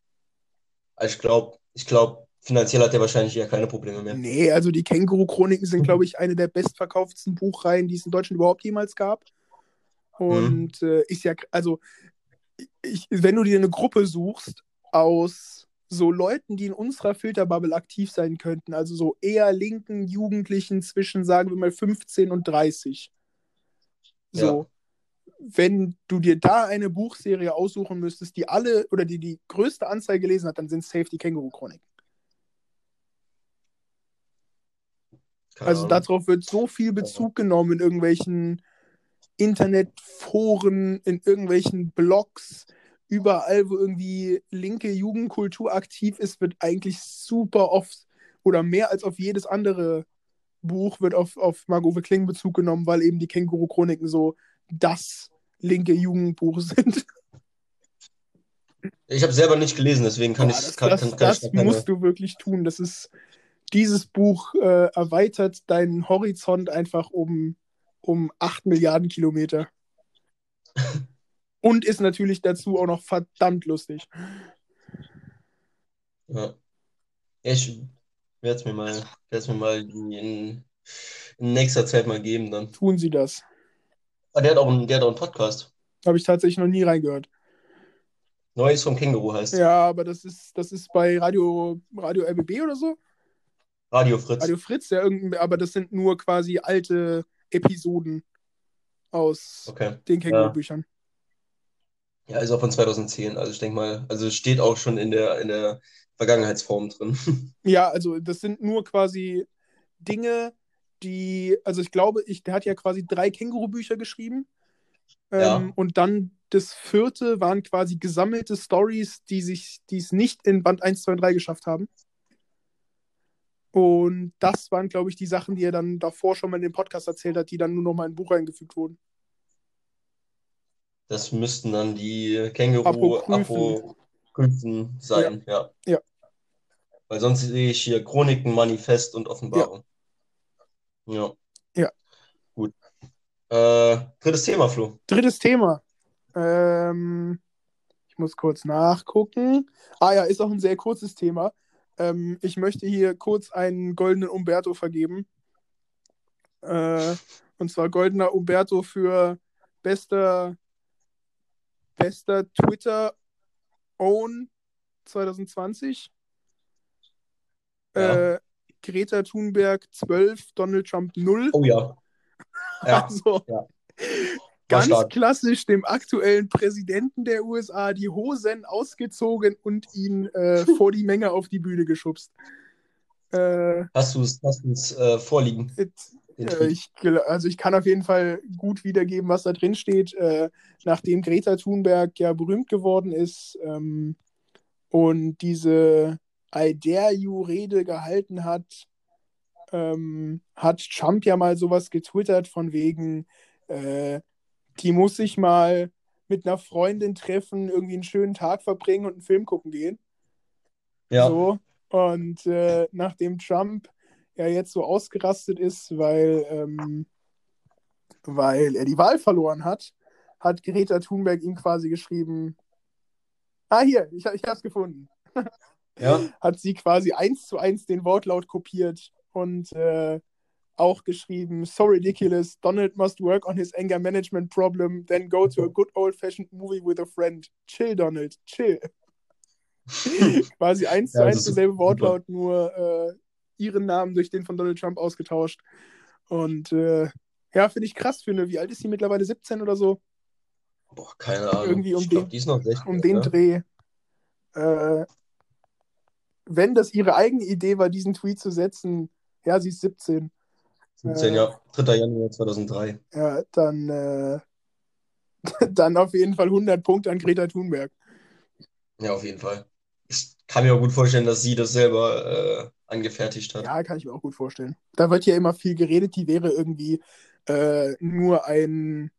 ich glaube, ich glaub, finanziell hat er wahrscheinlich eher keine Probleme mehr. Nee, also die Känguru-Chroniken sind, glaube ich, eine der bestverkauftesten Buchreihen, die es in Deutschland überhaupt jemals gab. Und äh, ist ja, also, ich, wenn du dir eine Gruppe suchst aus so Leuten, die in unserer Filterbubble aktiv sein könnten, also so eher linken Jugendlichen zwischen, sagen wir mal, 15 und 30. So. Wenn du dir da eine Buchserie aussuchen müsstest, die alle oder die die größte Anzahl gelesen hat, dann sind safe die Känguru-Chroniken. Keine Also Ahnung. darauf wird so viel Bezug genommen in irgendwelchen Internetforen, in irgendwelchen Blogs, überall, wo irgendwie linke Jugendkultur aktiv ist, wird eigentlich super oft oder mehr als auf jedes andere Buch wird auf, auf Margot Kling Bezug genommen, weil eben die Känguru-Chroniken so das linke Jugendbuch sind. Ich habe selber nicht gelesen, deswegen kann Boah, ich, das kann, das, kann, kann das ich keine, musst du wirklich tun. Das ist, dieses Buch äh, erweitert deinen Horizont einfach um, um 8 Milliarden Kilometer. Und ist natürlich dazu auch noch verdammt lustig. Ja. Ich werde es mir mal, werd's mir mal in, in nächster Zeit mal geben dann. Tun sie das. Ah, der hat auch einen, der hat auch einen Podcast. Habe ich tatsächlich noch nie reingehört. Neues vom Känguru heißt. Ja, aber das ist, das ist bei Radio, Radio RBB oder so. Radio Fritz. Radio Fritz, ja, aber das sind nur quasi alte Episoden aus Okay. den Känguru-Büchern. Ja, ist auch von 2010. Also ich denke mal, also es steht auch schon in der, in der Vergangenheitsform drin. Ja, also das sind nur quasi Dinge, die, also ich glaube, ich, der hat ja quasi drei Känguru-Bücher geschrieben. Ähm, Ja. Und dann das vierte waren quasi gesammelte Stories, die sich, die es nicht in Band 1, 2 und 3 geschafft haben. Und das waren, glaube ich, die Sachen, die er dann davor schon mal in dem Podcast erzählt hat, die dann nur noch mal in ein Buch reingefügt wurden. Das müssten dann die Känguru Apokryphen. Apokryphen sein, ja. Ja. Weil sonst sehe ich hier Chroniken, Manifest und Offenbarung. Ja. Ja. Gut. Äh, drittes Thema, Flo. Drittes Thema. Ähm, ich muss kurz nachgucken. Ah ja, ist auch ein sehr kurzes Thema. Ähm, ich möchte hier kurz einen goldenen Umberto vergeben. Äh, und zwar goldener Umberto für bester, bester Twitter Own 2020. Ja. Äh, Greta Thunberg 12, Donald Trump 0. Oh ja. Ja, also ja. Ganz stark. klassisch dem aktuellen Präsidenten der USA die Hosen ausgezogen und ihn äh, vor die Menge auf die Bühne geschubst. Äh, Hast du es äh, vorliegen? äh, ich, also ich kann auf jeden Fall gut wiedergeben, was da drin steht. Äh, nachdem Greta Thunberg ja berühmt geworden ist ähm, und diese I dare you Rede gehalten hat, ähm, hat Trump ja mal sowas getwittert von wegen, äh, die muss sich mal mit einer Freundin treffen, irgendwie einen schönen Tag verbringen und einen Film gucken gehen. Ja. So. Und äh, nachdem Trump ja jetzt so ausgerastet ist, weil, ähm, weil er die Wahl verloren hat, hat Greta Thunberg ihm quasi geschrieben, ah hier, ich, ich habe es gefunden. Ja. Hat sie quasi eins zu eins den Wortlaut kopiert und äh, auch geschrieben, so ridiculous, Donald must work on his anger management problem, then go to a good old-fashioned movie with a friend. Chill, Donald, chill. quasi eins zu eins das ist derselbe super. Wortlaut, nur äh, ihren Namen durch den von Donald Trump ausgetauscht. Und äh, ja, finde ich krass eine, wie alt ist sie mittlerweile? 17 oder so? Boah, keine Ahnung. Irgendwie um ich glaube, den- die ist noch 16. Um den ne? Dreh. Äh, wenn das ihre eigene Idee war, diesen Tweet zu setzen, ja, sie ist 17. 17, äh, ja. 3. Januar 2003. Ja, dann, äh, dann auf jeden Fall 100 Punkte an Greta Thunberg. Ja, auf jeden Fall. Ich kann mir auch gut vorstellen, dass sie das selber äh, angefertigt hat. Ja, kann ich mir auch gut vorstellen. Da wird ja immer viel geredet, die wäre irgendwie äh, nur ein,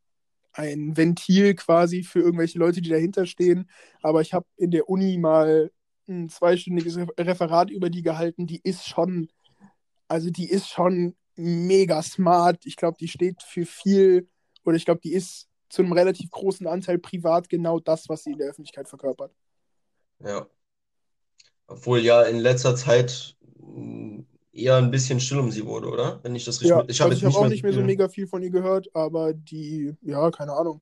ein Ventil quasi für irgendwelche Leute, die dahinter stehen. Aber ich habe in der Uni mal ein zweistündiges Referat über die gehalten. Die ist schon, also die ist schon mega smart. Ich glaube, die steht für viel, oder ich glaube, die ist zu einem relativ großen Anteil privat genau das, was sie in der Öffentlichkeit verkörpert. Ja. Obwohl ja in letzter Zeit mm, eher ein bisschen still um sie wurde, oder? Wenn ich das richtig ja, Ich habe also hab auch nicht mehr so mega viel von ihr gehört, aber die, ja, keine Ahnung.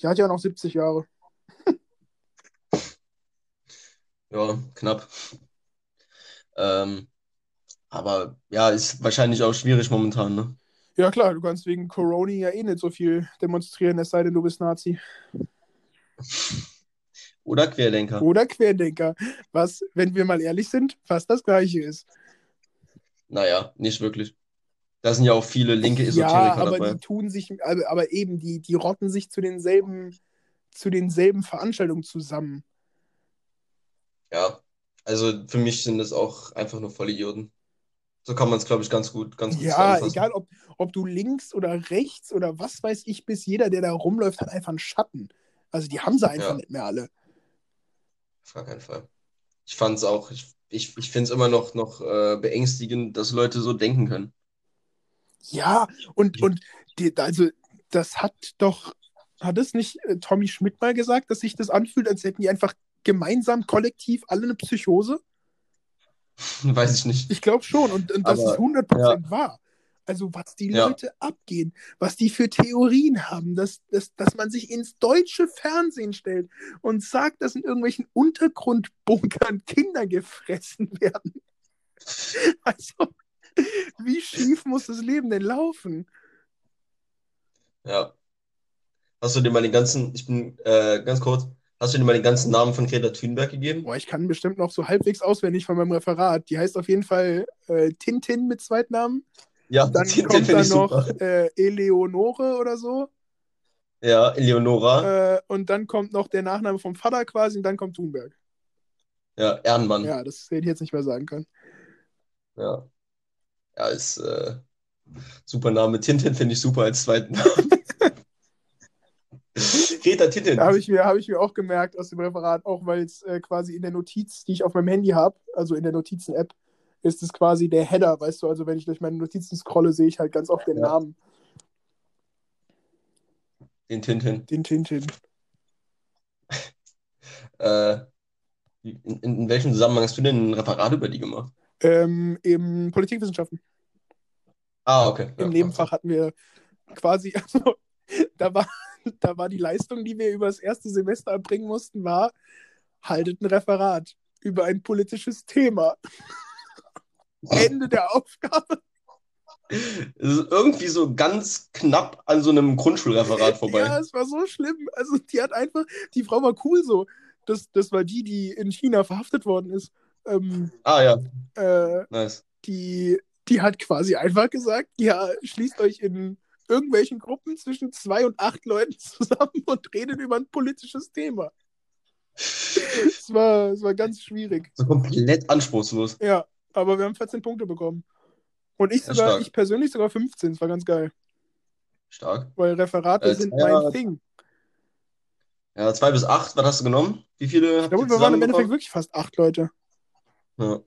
Die hat ja noch 70 Jahre. ja, knapp. Ähm, aber ja, ist wahrscheinlich auch schwierig momentan, ne? Ja, klar, du kannst wegen Corona ja eh nicht so viel demonstrieren, es sei denn, du bist Nazi. Oder Querdenker. Oder Querdenker. Was, wenn wir mal ehrlich sind, fast das Gleiche ist. Naja, nicht wirklich. Da sind ja auch viele linke Esoteriker ja, aber dabei. die tun sich, aber, aber eben, die, die rotten sich zu denselben, zu denselben Veranstaltungen zusammen. Ja, also für mich sind das auch einfach nur Vollidioten. So kann man es, glaube ich, ganz gut, ganz gut Ja, egal ob, ob du links oder rechts oder was weiß ich bis jeder, der da rumläuft, hat einfach einen Schatten. Also die haben sie einfach ja. nicht mehr alle. Auf gar keinen Fall. Ich fand es auch, ich, ich, ich finde es immer noch, noch äh, beängstigend, dass Leute so denken können. Ja, und, und die, also das hat doch, hat es nicht äh, Tommy Schmidt mal gesagt, dass sich das anfühlt, als hätten die einfach gemeinsam, kollektiv alle eine Psychose? Weiß ich nicht. Ich glaube schon. Und, und das ist 100% ja. wahr. Also was die ja. Leute abgehen, was die für Theorien haben, dass, dass, dass man sich ins deutsche Fernsehen stellt und sagt, dass in irgendwelchen Untergrundbunkern Kinder gefressen werden. Also, wie schief muss das Leben denn laufen? Ja. Hast du dir mal den ganzen, ich bin äh, ganz kurz, Hast du dir mal den ganzen Namen von Greta Thunberg gegeben? Boah, ich kann bestimmt noch so halbwegs auswendig von meinem Referat. Die heißt auf jeden Fall äh, Tintin mit Zweitnamen. Ja, dann Tintin kommt da noch äh, Eleonore oder so. Ja, Eleonora. Äh, und dann kommt noch der Nachname vom Vater quasi und dann kommt Thunberg. Ja, Ehrenmann. Ja, das hätte ich jetzt nicht mehr sagen können. Ja. Ja, ist äh, super Name. Tintin finde ich super als zweiten Namen. Greta Titten. Habe ich, mir, hab ich mir auch gemerkt aus dem Referat, auch weil es äh, quasi in der Notiz, die ich auf meinem Handy habe, also in der Notizen-App, ist es quasi der Header, weißt du, also wenn ich durch meine Notizen scrolle, sehe ich halt ganz oft den ja. Namen. Den Tintin. Den Tintin. äh, in, in, welchem Zusammenhang hast du denn ein Referat über die gemacht? Ähm, Im Politikwissenschaften. Ah, okay. Im ja, Nebenfach hatten wir quasi, also da war da war die Leistung, die wir über das erste Semester erbringen mussten, war, haltet ein Referat über ein politisches Thema. Ende der Aufgabe. Es ist irgendwie so ganz knapp an so einem Grundschulreferat vorbei. Ja, es war so schlimm. Also die hat einfach, die Frau war cool so. Das, das war die, die in China verhaftet worden ist. Ähm, ah ja. Äh, nice. Die, die hat quasi einfach gesagt, ja, schließt euch in irgendwelchen Gruppen zwischen zwei und acht Leuten zusammen und redet über ein politisches Thema. Es war, es war ganz schwierig. So komplett anspruchslos. Ja, aber wir haben 14 Punkte bekommen. Und ich sogar, ich persönlich sogar 15, das war ganz geil. Stark. Weil Referate äh, sind mein Ding. Ja, zwei bis acht, was hast du genommen? Wie viele? Ich glaube, wir waren im Endeffekt wirklich fast acht Leute. Ja.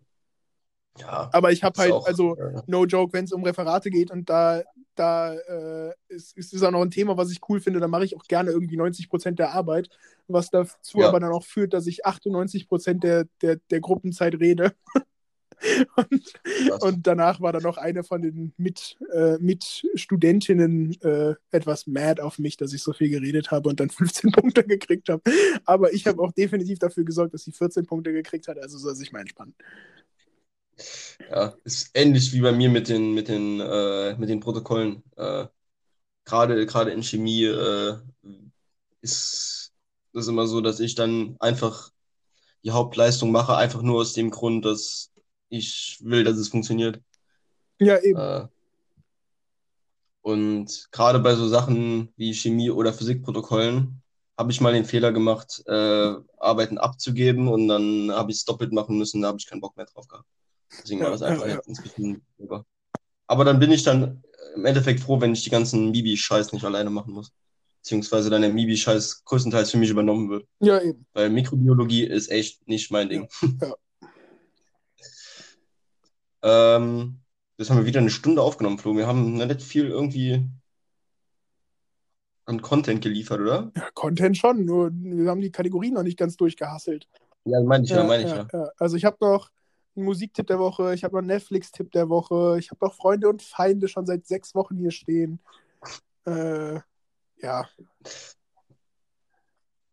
Ja, aber ich habe halt, auch, also ja. no joke, wenn es um Referate geht und da da äh, ist, ist es auch noch ein Thema, was ich cool finde. Da mache ich auch gerne irgendwie 90 Prozent der Arbeit, was dazu ja. aber dann auch führt, dass ich 98 Prozent der, der, der Gruppenzeit rede. und, und, danach war dann noch eine von den Mit, äh, Mitstudentinnen äh, etwas mad auf mich, dass ich so viel geredet habe und dann 15 Punkte gekriegt habe. Aber ich habe auch definitiv dafür gesorgt, dass sie 14 Punkte gekriegt hat, also soll sich mal entspannen. Ja, ist ähnlich wie bei mir mit den, mit den, äh, mit den Protokollen. Äh, gerade, in Chemie äh, ist das immer so, dass ich dann einfach die Hauptleistung mache, einfach nur aus dem Grund, dass ich will, dass es funktioniert. Ja, eben. Äh, und gerade bei so Sachen wie Chemie- oder Physikprotokollen habe ich mal den Fehler gemacht, äh, Arbeiten abzugeben und dann habe ich es doppelt machen müssen, da habe ich keinen Bock mehr drauf gehabt. Deswegen war das einfach jetzt ein bisschen über. Aber dann bin ich dann im Endeffekt froh, wenn ich die ganzen Mibi-Scheiß nicht alleine machen muss. Beziehungsweise dann der Mibi-Scheiß größtenteils für mich übernommen wird. Ja, eben. Weil Mikrobiologie ist echt nicht mein Ding. Ja. ähm, das haben wir wieder eine Stunde aufgenommen, Flo. Wir haben nicht viel irgendwie an Content geliefert, oder? Ja, Content schon, nur wir haben die Kategorien noch nicht ganz durchgehasselt. Ja, meine ich ja, ja meine ich ja. ja. Also ich habe noch einen Musiktipp der Woche, ich habe noch einen Netflix-Tipp der Woche, ich habe noch Freunde und Feinde schon seit sechs Wochen hier stehen. Äh, ja.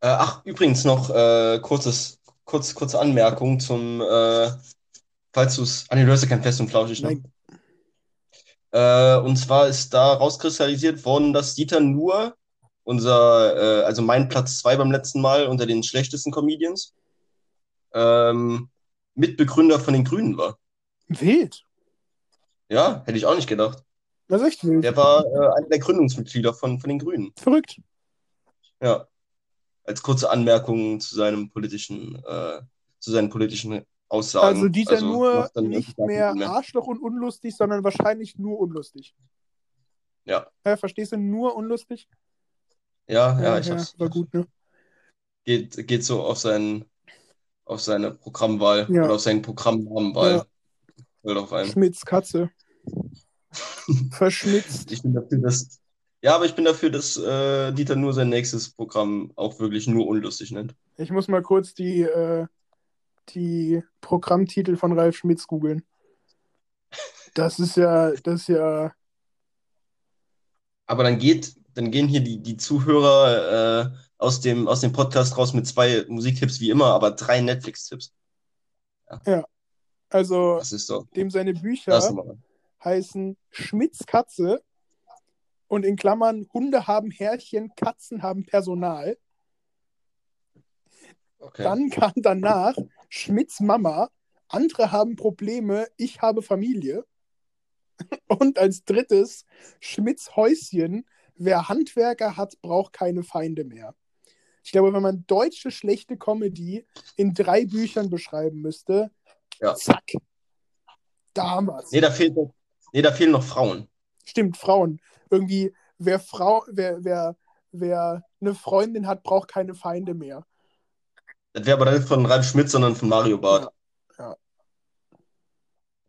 Äh, ach, übrigens noch äh, kurzes, kurz, kurze Anmerkung zum, äh, falls du es. Du hast ja kein Fest und Flauschig, ne? Äh, und zwar ist da rauskristallisiert worden, dass Dieter nur unser, äh, also mein Platz zwei beim letzten Mal unter den schlechtesten Comedians, ähm, Mitbegründer von den Grünen war. Wild. Ja, hätte ich auch nicht gedacht. Das ist echt wild. Der war äh, einer der Gründungsmitglieder von, von den Grünen. Verrückt. Ja. Als kurze Anmerkung zu seinem politischen, äh, zu seinen politischen Aussagen. Also Dieter also, nur nicht mehr, mehr Arschloch und unlustig, sondern wahrscheinlich nur unlustig. Ja. ja verstehst du, nur unlustig? Ja, ja, ja ich ja, hab's. War gut, ne? Geht, geht so auf, seinen, auf seine Programmwahl ja. oder auf seinen Programmnamenwahl. Ja. Schmitz Katze. Verschmitzt. Ich bin dafür, dass. Ja, aber ich bin dafür, dass äh, Dieter nur sein nächstes Programm auch wirklich nur unlustig nennt. Ich muss mal kurz die äh, die Programmtitel von Ralf Schmitz googeln. Das ist ja, das ist ja. Aber dann geht, dann gehen hier die, die Zuhörer äh, aus, dem, aus dem Podcast raus mit zwei Musiktipps wie immer, aber drei Netflix-Tipps. Ja. ja. Also, so. dem seine Bücher heißen Schmitz Katze und in Klammern Hunde haben Härchen, Katzen haben Personal. Okay. Dann kam danach Schmidts Mama, andere haben Probleme, ich habe Familie. Und als drittes Schmidts Häuschen, wer Handwerker hat, braucht keine Feinde mehr. Ich glaube, wenn man deutsche schlechte Comedy in drei Büchern beschreiben müsste, ja. zack. Damals. Nee, da, fehlt, nee, da fehlen noch Frauen. Stimmt, Frauen. Irgendwie, wer, Frau, wer, wer, wer eine Freundin hat, braucht keine Feinde mehr. Das wäre aber nicht von Ralf Schmidt, sondern von Mario Barth. Ja.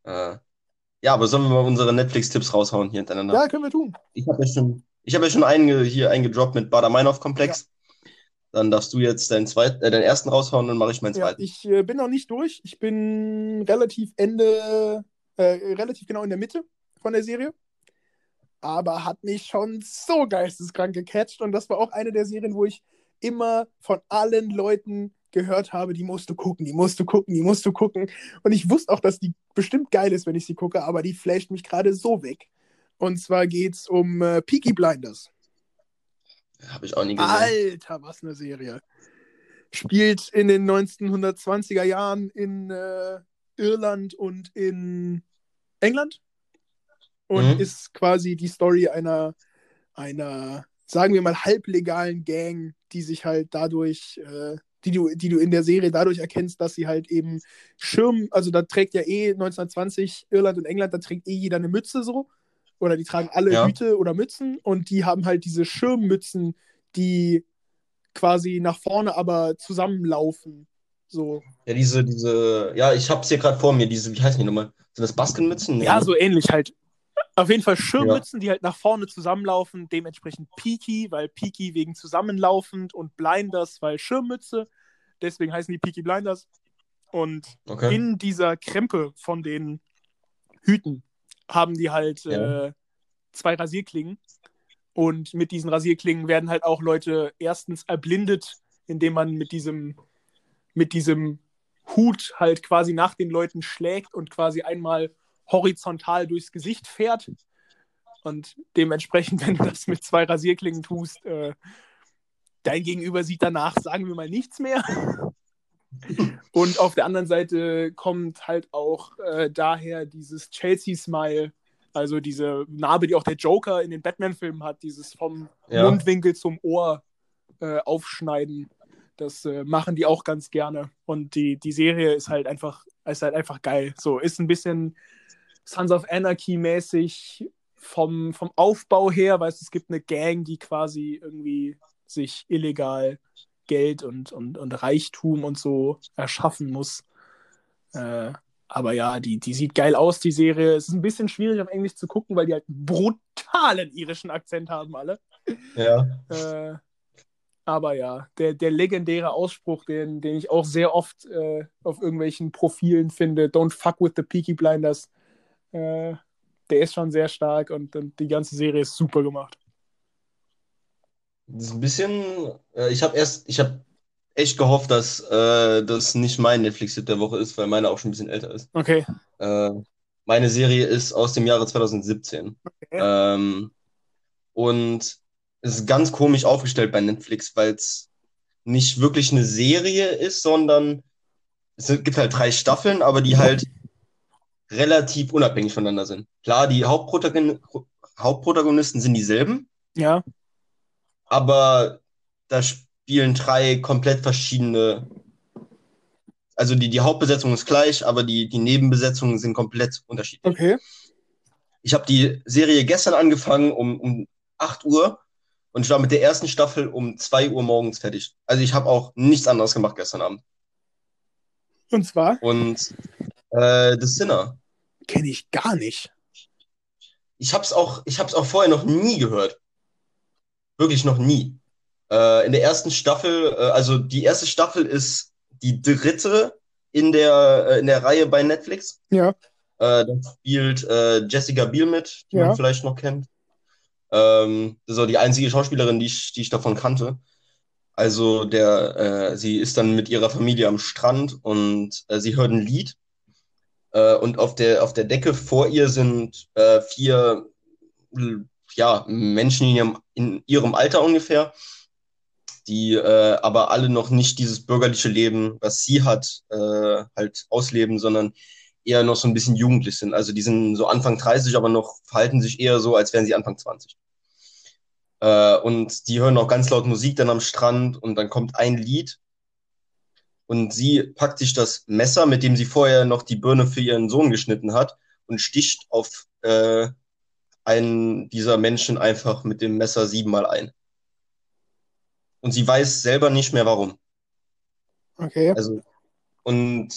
Ja, äh, ja aber sollen wir mal unsere Netflix-Tipps raushauen hier hintereinander? Ja, können wir tun. Ich habe ja schon, ich hab ja schon einen hier eingedroppt mit Bader-Meinhof-Komplex. Dann darfst du jetzt deinen, zweit, äh, deinen ersten raushauen, dann mache ich meinen zweiten. Ja, ich äh, bin noch nicht durch. Ich bin relativ Ende, äh, relativ genau in der Mitte von der Serie. Aber hat mich schon so geisteskrank gecatcht. Und das war auch eine der Serien, wo ich immer von allen Leuten gehört habe, die musst du gucken, die musst du gucken, die musst du gucken. Und ich wusste auch, dass die bestimmt geil ist, wenn ich sie gucke, aber die flasht mich gerade so weg. Und zwar geht es um äh, Peaky Blinders. Habe ich auch nie gesehen. Alter, was eine Serie. Spielt in den 1920er Jahren in äh, Irland und in England. Und mhm. ist quasi die Story einer, einer, sagen wir mal, halblegalen Gang, die sich halt dadurch äh, die du, die du in der Serie dadurch erkennst, dass sie halt eben Schirm, also da trägt ja eh 1920 Irland und England, da trägt eh jeder eine Mütze so. Oder die tragen alle ja. Hüte oder Mützen und die haben halt diese Schirmmützen, die quasi nach vorne aber zusammenlaufen. So. Ja, diese, diese, ja, ich hab's hier gerade vor mir, diese, wie heißen die nochmal? Sind das Baskenmützen? Nee. Ja, so ähnlich halt. Auf jeden Fall Schirmmützen, ja. die halt nach vorne zusammenlaufen, dementsprechend Peaky, weil Peaky wegen zusammenlaufend und Blinders, weil Schirmmütze. Deswegen heißen die Peaky Blinders. Und okay. in dieser Krempe von den Hüten haben die halt ja. äh, zwei Rasierklingen. Und mit diesen Rasierklingen werden halt auch Leute erstens erblindet, indem man mit diesem, mit diesem Hut halt quasi nach den Leuten schlägt und quasi einmal horizontal durchs Gesicht fährt. Und dementsprechend, wenn du das mit zwei Rasierklingen tust, äh, dein Gegenüber sieht danach, sagen wir mal, nichts mehr. Und auf der anderen Seite kommt halt auch äh, daher dieses Chelsea-Smile, also diese Narbe, die auch der Joker in den Batman-Filmen hat, dieses vom ja. Mundwinkel zum Ohr äh, aufschneiden. Das äh, machen die auch ganz gerne. Und die, die Serie ist halt einfach, ist halt einfach geil. So, ist ein bisschen Sons of Anarchy mäßig vom, vom Aufbau her, weißt es gibt eine Gang, die quasi irgendwie sich illegal Geld und, und, und Reichtum und so erschaffen muss. Äh, aber ja, die, die sieht geil aus, die Serie. Es ist ein bisschen schwierig auf Englisch zu gucken, weil die halt einen brutalen irischen Akzent haben, alle. Ja. Äh, aber ja, der, der legendäre Ausspruch, den, den ich auch sehr oft äh, auf irgendwelchen Profilen finde, don't fuck with the Peaky Blinders, äh, der ist schon sehr stark und, und die ganze Serie ist super gemacht. Das ist ein bisschen, äh, ich habe erst, ich habe echt gehofft, dass äh, das nicht mein Netflix-Hit der Woche ist, weil meine auch schon ein bisschen älter ist. Okay. Äh, meine Serie ist aus dem Jahre 2017. Okay. Ähm, und es ist ganz komisch aufgestellt bei Netflix, weil es nicht wirklich eine Serie ist, sondern es gibt halt drei Staffeln, aber die halt relativ unabhängig voneinander sind. Klar, die Hauptprotagon Hauptprotagonisten sind dieselben. Ja. Aber da spielen drei komplett verschiedene. Also die, die Hauptbesetzung ist gleich, aber die, die Nebenbesetzungen sind komplett unterschiedlich. Okay. Ich habe die Serie gestern angefangen um, um 8 Uhr und ich war mit der ersten Staffel um 2 Uhr morgens fertig. Also ich habe auch nichts anderes gemacht gestern Abend. Und zwar? Und äh, The Sinner. Kenne ich gar nicht. Ich habe es auch, auch vorher noch nie gehört. Wirklich noch nie. Äh, in der ersten Staffel, äh, also die erste Staffel ist die dritte in der, äh, in der Reihe bei Netflix. Ja. Äh, da spielt äh, Jessica Biel mit, die ja. man vielleicht noch kennt. Ähm, das ist auch die einzige Schauspielerin, die ich, die ich davon kannte. Also der, äh, sie ist dann mit ihrer Familie am Strand und äh, sie hört ein Lied. Äh, und auf der, auf der Decke vor ihr sind äh, vier ja, Menschen in ihrem, in ihrem Alter ungefähr, die äh, aber alle noch nicht dieses bürgerliche Leben, was sie hat, äh, halt ausleben, sondern eher noch so ein bisschen jugendlich sind. Also die sind so Anfang 30, aber noch verhalten sich eher so, als wären sie Anfang 20. Äh, und die hören auch ganz laut Musik dann am Strand und dann kommt ein Lied und sie packt sich das Messer, mit dem sie vorher noch die Birne für ihren Sohn geschnitten hat und sticht auf äh, einen dieser Menschen einfach mit dem Messer siebenmal ein. Und sie weiß selber nicht mehr warum. Okay. Also, und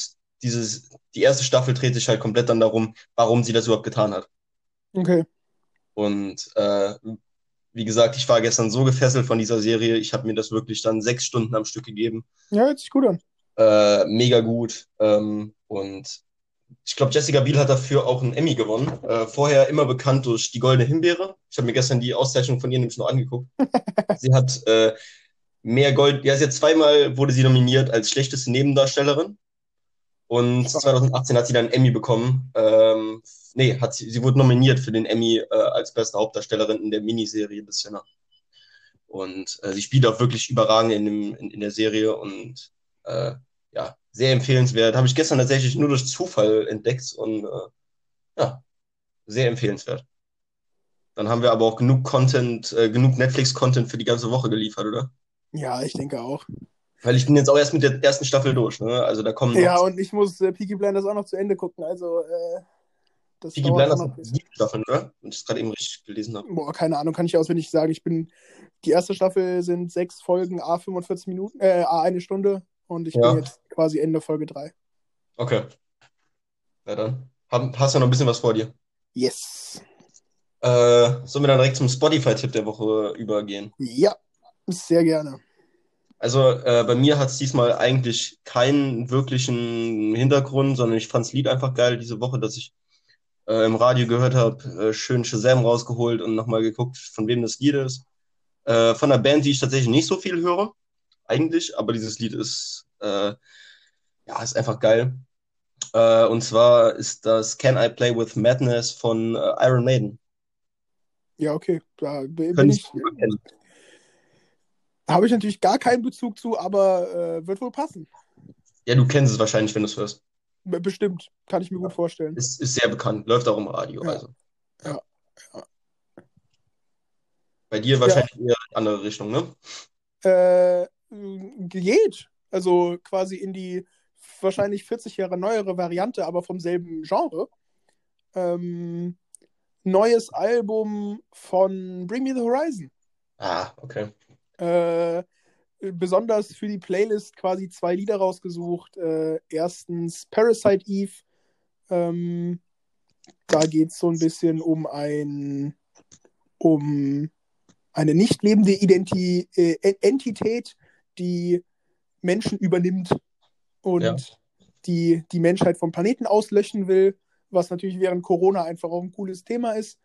dieses, die erste Staffel dreht sich halt komplett dann darum, warum sie das überhaupt getan hat. Okay. Und äh, wie gesagt, ich war gestern so gefesselt von dieser Serie, ich habe mir das wirklich dann sechs Stunden am Stück gegeben. Ja, hört sich gut an. Äh, mega gut. Ähm, und ich glaube, Jessica Biel hat dafür auch einen Emmy gewonnen. Äh, vorher immer bekannt durch die Goldene Himbeere. Ich habe mir gestern die Auszeichnung von ihr nämlich noch angeguckt. sie hat äh, mehr Gold, ja, sie hat zweimal wurde sie nominiert als schlechteste Nebendarstellerin. Und 2018 hat sie dann einen Emmy bekommen. Ähm, nee, hat sie, sie wurde nominiert für den Emmy äh, als beste Hauptdarstellerin in der Miniserie bis Sinner. Und äh, sie spielt auch wirklich überragend in, dem, in, in der Serie und äh, ja, sehr empfehlenswert. Habe ich gestern tatsächlich nur durch Zufall entdeckt und äh, ja, sehr empfehlenswert. Dann haben wir aber auch genug Content, äh, genug Netflix-Content für die ganze Woche geliefert, oder? Ja, ich denke auch. Weil ich bin jetzt auch erst mit der ersten Staffel durch, ne? Also da kommen. Ja, und ich muss äh, Peaky Blinders auch noch zu Ende gucken. Also, äh, das Peaky Blinders hat sieben Staffeln, oder? Und ich es gerade eben richtig gelesen habe. Boah, keine Ahnung, kann ich auswendig sagen. Ich bin. Die erste Staffel sind sechs Folgen, A 45 Minuten, äh, A eine Stunde. Und ich ja. bin jetzt quasi Ende Folge 3. Okay. Ja, dann. Hast du noch ein bisschen was vor dir? Yes. Äh, sollen wir dann direkt zum Spotify-Tipp der Woche übergehen? Ja, sehr gerne. Also äh, bei mir hat es diesmal eigentlich keinen wirklichen Hintergrund, sondern ich fand das Lied einfach geil diese Woche, dass ich äh, im Radio gehört habe, äh, schön Shazam rausgeholt und nochmal geguckt, von wem das Lied ist. Äh, von einer Band, die ich tatsächlich nicht so viel höre, eigentlich, aber dieses Lied ist, äh, ja, ist einfach geil. Äh, und zwar ist das Can I Play with Madness von äh, Iron Maiden. Ja, okay. Da bin ich. Habe ich natürlich gar keinen Bezug zu, aber äh, wird wohl passen. Ja, du kennst es wahrscheinlich, wenn du es hörst. Bestimmt, kann ich mir Ja. gut vorstellen. Ist, ist sehr bekannt, läuft auch im Radio. Ja. Also. Ja. Ja. Bei dir wahrscheinlich eher in andere Richtung, ne? Äh, geht. Also quasi in die wahrscheinlich 40 Jahre neuere Variante, aber vom selben Genre. Ähm, neues Album von Bring Me the Horizon. Ah, okay. Äh, besonders für die Playlist quasi zwei Lieder rausgesucht. Äh, erstens Parasite Eve. Ähm, da geht es so ein bisschen um ein um eine nicht lebende Identi äh, Entität, die Menschen übernimmt und Ja. die die Menschheit vom Planeten auslöschen will, was natürlich während Corona einfach auch ein cooles Thema ist.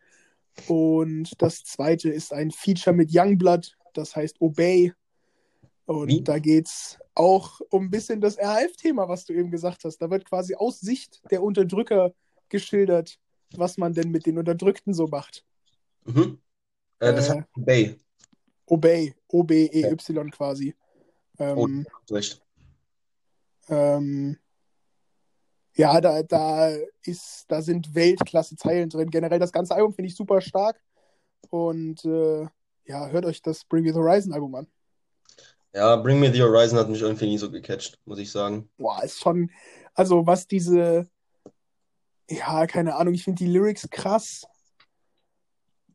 Und das zweite ist ein Feature mit Youngblood, das heißt Obey. Und Wie? da geht es auch um ein bisschen das RAF-Thema, was du eben gesagt hast. Da wird quasi aus Sicht der Unterdrücker geschildert, was man denn mit den Unterdrückten so macht. Mhm. Äh, das Äh, hat Bay. Obey, O-B-E-Y quasi. Oh, Ähm, recht. ähm, ja, da, da ist, da sind Weltklasse-Zeilen drin. Generell das ganze Album finde ich super stark. Und äh, ja, hört euch das Bring Me the Horizon Album an. Ja, Bring Me the Horizon hat mich irgendwie nie so gecatcht, muss ich sagen. Boah, ist schon, also was diese, ja, keine Ahnung, ich finde die Lyrics krass,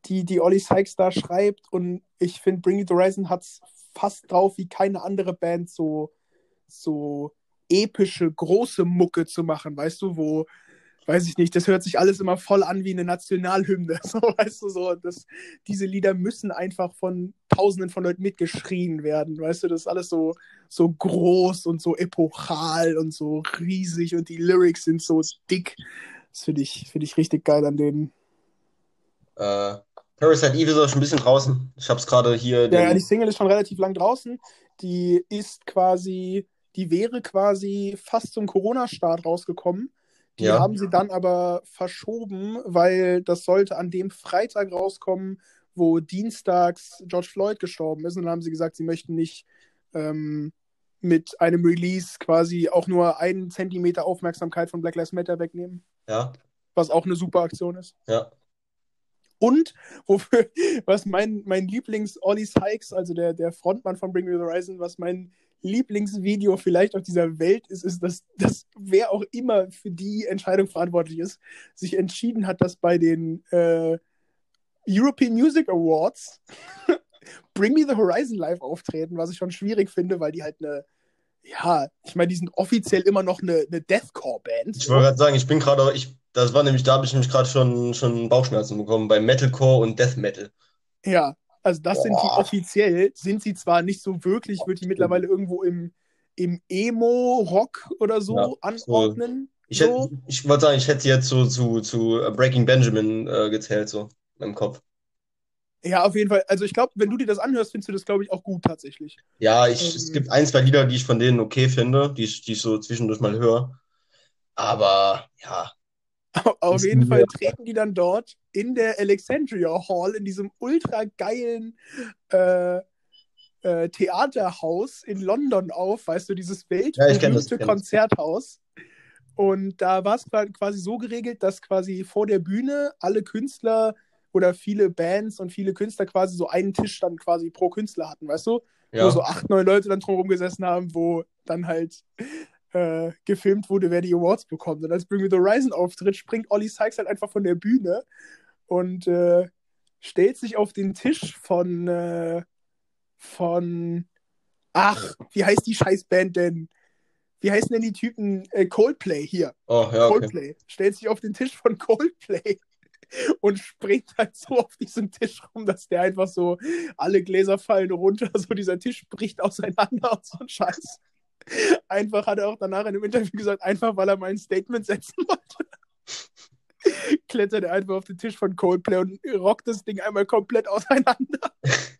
die, die Ollie Sykes da schreibt. Und ich finde, Bring the Horizon hat es fast drauf, wie keine andere Band so, so epische, große Mucke zu machen, weißt du, wo, weiß ich nicht, das hört sich alles immer voll an wie eine Nationalhymne, so, weißt du, so, das, diese Lieder müssen einfach von tausenden von Leuten mitgeschrien werden, weißt du, das ist alles so, so groß und so epochal und so riesig und die Lyrics sind so dick, das finde ich, finde ich richtig geil an denen. Äh, Parasite Eve ist auch schon ein bisschen draußen. Ich habe es gerade hier. Ja, ja, die Single ist schon relativ lang draußen, die ist quasi, die wäre quasi fast zum Corona-Start rausgekommen, Die Ja. haben sie dann aber verschoben, weil das sollte an dem Freitag rauskommen, wo dienstags George Floyd gestorben ist. Und dann haben sie gesagt, sie möchten nicht ähm, mit einem Release quasi auch nur einen Zentimeter Aufmerksamkeit von Black Lives Matter wegnehmen, Ja, was auch eine super Aktion ist. ja. Und wofür, was mein, mein Lieblings-Ollie Sykes, also der, der Frontmann von Bring Me the Horizon, was mein Lieblingsvideo vielleicht auf dieser Welt ist, ist, dass, dass wer auch immer für die Entscheidung verantwortlich ist, sich entschieden hat, dass bei den äh, European Music Awards Bring Me the Horizon live auftreten, was ich schon schwierig finde, weil die halt eine, ja, ich meine, die sind offiziell immer noch eine, eine Deathcore-Band. Ich wollte gerade sagen, ich bin gerade, ich, das war nämlich, da habe ich nämlich gerade schon, schon Bauchschmerzen bekommen bei Metalcore und Death Metal. Ja, also das sind die Boah. offiziell, sind sie zwar nicht so wirklich, würde ich mittlerweile irgendwo im, im Emo-Rock oder so Ja, so- anordnen. Ich, so. hätte, ich wollte sagen, ich hätte sie jetzt so zu, zu äh, Breaking Benjamin äh, gezählt, so im Kopf. Ja, auf jeden Fall. Also ich glaube, wenn du dir das anhörst, findest du das, glaube ich, auch gut tatsächlich. Ja, ich, Ähm. es gibt ein, zwei Lieder, die ich von denen okay finde, die ich, die ich so zwischendurch mal höre. Aber ja, Auf jeden Fall treten die dann dort in der Alexandria Hall, in diesem ultra geilen äh, äh, Theaterhaus in London auf, weißt du, dieses Ja, weltberühmte das. Konzerthaus. Und da war es quasi so geregelt, dass quasi vor der Bühne alle Künstler oder viele Bands und viele Künstler quasi so einen Tisch dann quasi pro Künstler hatten, weißt du? Wo ja, so acht, neun Leute dann drumherum gesessen haben, wo dann halt äh, gefilmt wurde, wer die Awards bekommt. Und als Bring Me the Horizon auftritt, springt Ollie Sykes halt einfach von der Bühne und äh, stellt sich auf den Tisch von, äh, von, ach, wie heißt die Scheißband denn? Wie heißen denn die Typen? Äh, Coldplay hier. oh, ja, okay. Coldplay. Stellt sich auf den Tisch von Coldplay und springt halt so auf diesem Tisch rum, dass der einfach so, alle Gläser fallen runter, so dieser Tisch bricht auseinander und so ein Scheiß. Einfach hat er auch danach in einem Interview gesagt, einfach weil er mal ein Statement setzen wollte. Klettert er einfach auf den Tisch von Coldplay und rockt das Ding einmal komplett auseinander.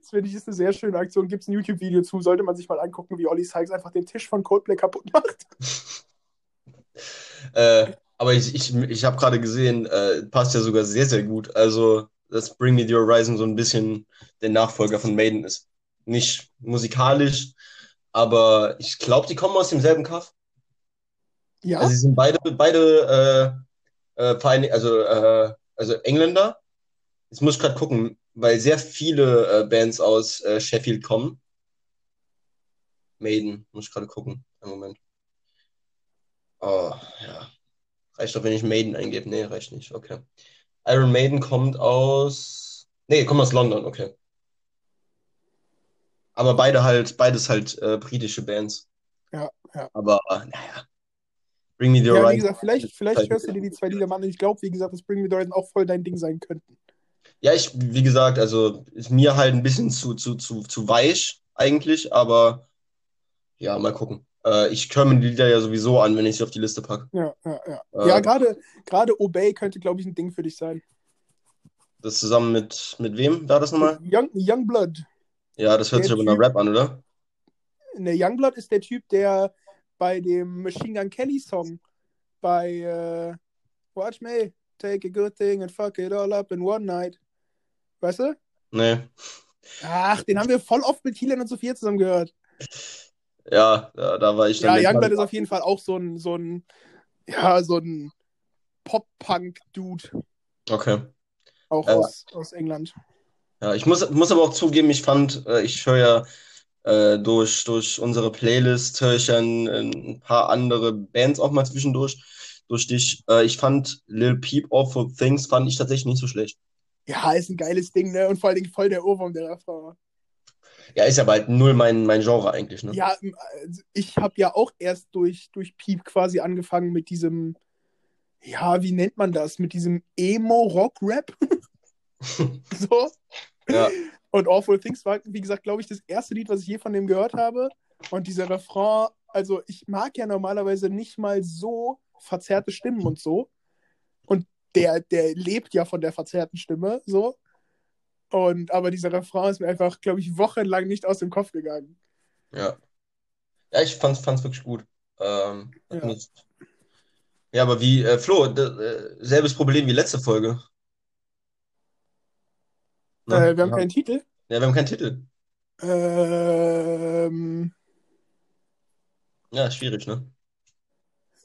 Das finde ich ist eine sehr schöne Aktion. Gibt es ein YouTube-Video zu, sollte man sich mal angucken, wie Ollie Sykes einfach den Tisch von Coldplay kaputt macht. Äh, aber ich, ich, ich habe gerade gesehen, äh, passt ja sogar sehr, sehr gut. Also, dass Bring Me the Horizon so ein bisschen der Nachfolger von Maiden ist. Nicht musikalisch, aber ich glaube, die kommen aus demselben Kaff. Ja. Also sie sind beide, beide äh, äh, also, äh, also Engländer. Jetzt muss ich gerade gucken, weil sehr viele äh, Bands aus äh, Sheffield kommen. Maiden, muss ich gerade gucken. Einen Moment. Oh, ja. Reicht doch, wenn ich Maiden eingebe. Nee, reicht nicht. Okay. Iron Maiden kommt aus. Nee, kommt aus London, okay. Aber beide halt, beides halt äh, britische Bands. Ja, ja. Aber, naja. Bring Me the Ja, wie Horizon. gesagt, vielleicht, vielleicht hörst du dir die zwei Lieder mal an. Ich glaube, wie gesagt, dass Bring Me the Horizon auch voll dein Ding sein könnten. Ja, ich, wie gesagt, also ist mir halt ein bisschen zu, zu, zu, zu weich eigentlich, aber ja, mal gucken. Äh, ich höre mir die Lieder ja sowieso an, wenn ich sie auf die Liste packe. Ja, ja, ja. Äh, ja, gerade gerade Obey könnte, glaube ich, ein Ding für dich sein. Das zusammen mit, mit wem war das nochmal? Young, Youngblood. Ja, das hört Der sich aber nach Rap an, oder? Ne, Youngblood ist der Typ, der bei dem Machine Gun Kelly Song bei äh, Watch Me, take a good thing and fuck it all up in one night. Weißt du? Nee. Ach, den haben wir voll oft mit Thielen und Sophia zusammen gehört. Ja, da, da war ich Ja, dann. Youngblood ist auf jeden Fall auch so ein, so ein, ja, so ein Pop-Punk-Dude, Okay. auch Ja. aus, aus England. Ja, ich muss, muss aber auch zugeben, ich fand, äh, ich höre ja äh, durch, durch unsere Playlist, höre ich ja ein, ein paar andere Bands auch mal zwischendurch, durch dich. Äh, ich fand Lil Peep Awful Things fand ich tatsächlich nicht so schlecht. Ja, ist ein geiles Ding, ne? Und vor allen Dingen voll der Ohrwurm, der Refrain. Ja, ist aber halt null mein, mein Genre eigentlich, ne? Ja, also ich habe ja auch erst durch, durch Piep quasi angefangen mit diesem, ja, wie nennt man das? Mit diesem Emo-Rock-Rap. so. Ja. Und Awful Things war, wie gesagt, glaube ich, das erste Lied, was ich je von dem gehört habe. Und dieser Refrain, also ich mag ja normalerweise nicht mal so verzerrte Stimmen und so. Und der, der lebt ja von der verzerrten Stimme, so. Und aber dieser Refrain ist mir einfach, glaube ich, wochenlang nicht aus dem Kopf gegangen. Ja. Ja, ich fand's, fand's wirklich gut. Ähm, Ja. ja, aber wie, äh, Flo, äh, selbes Problem wie letzte Folge. Ne? Äh, wir haben ja. keinen Titel. Ja, wir haben keinen Titel. Ähm, Ja, schwierig, ne?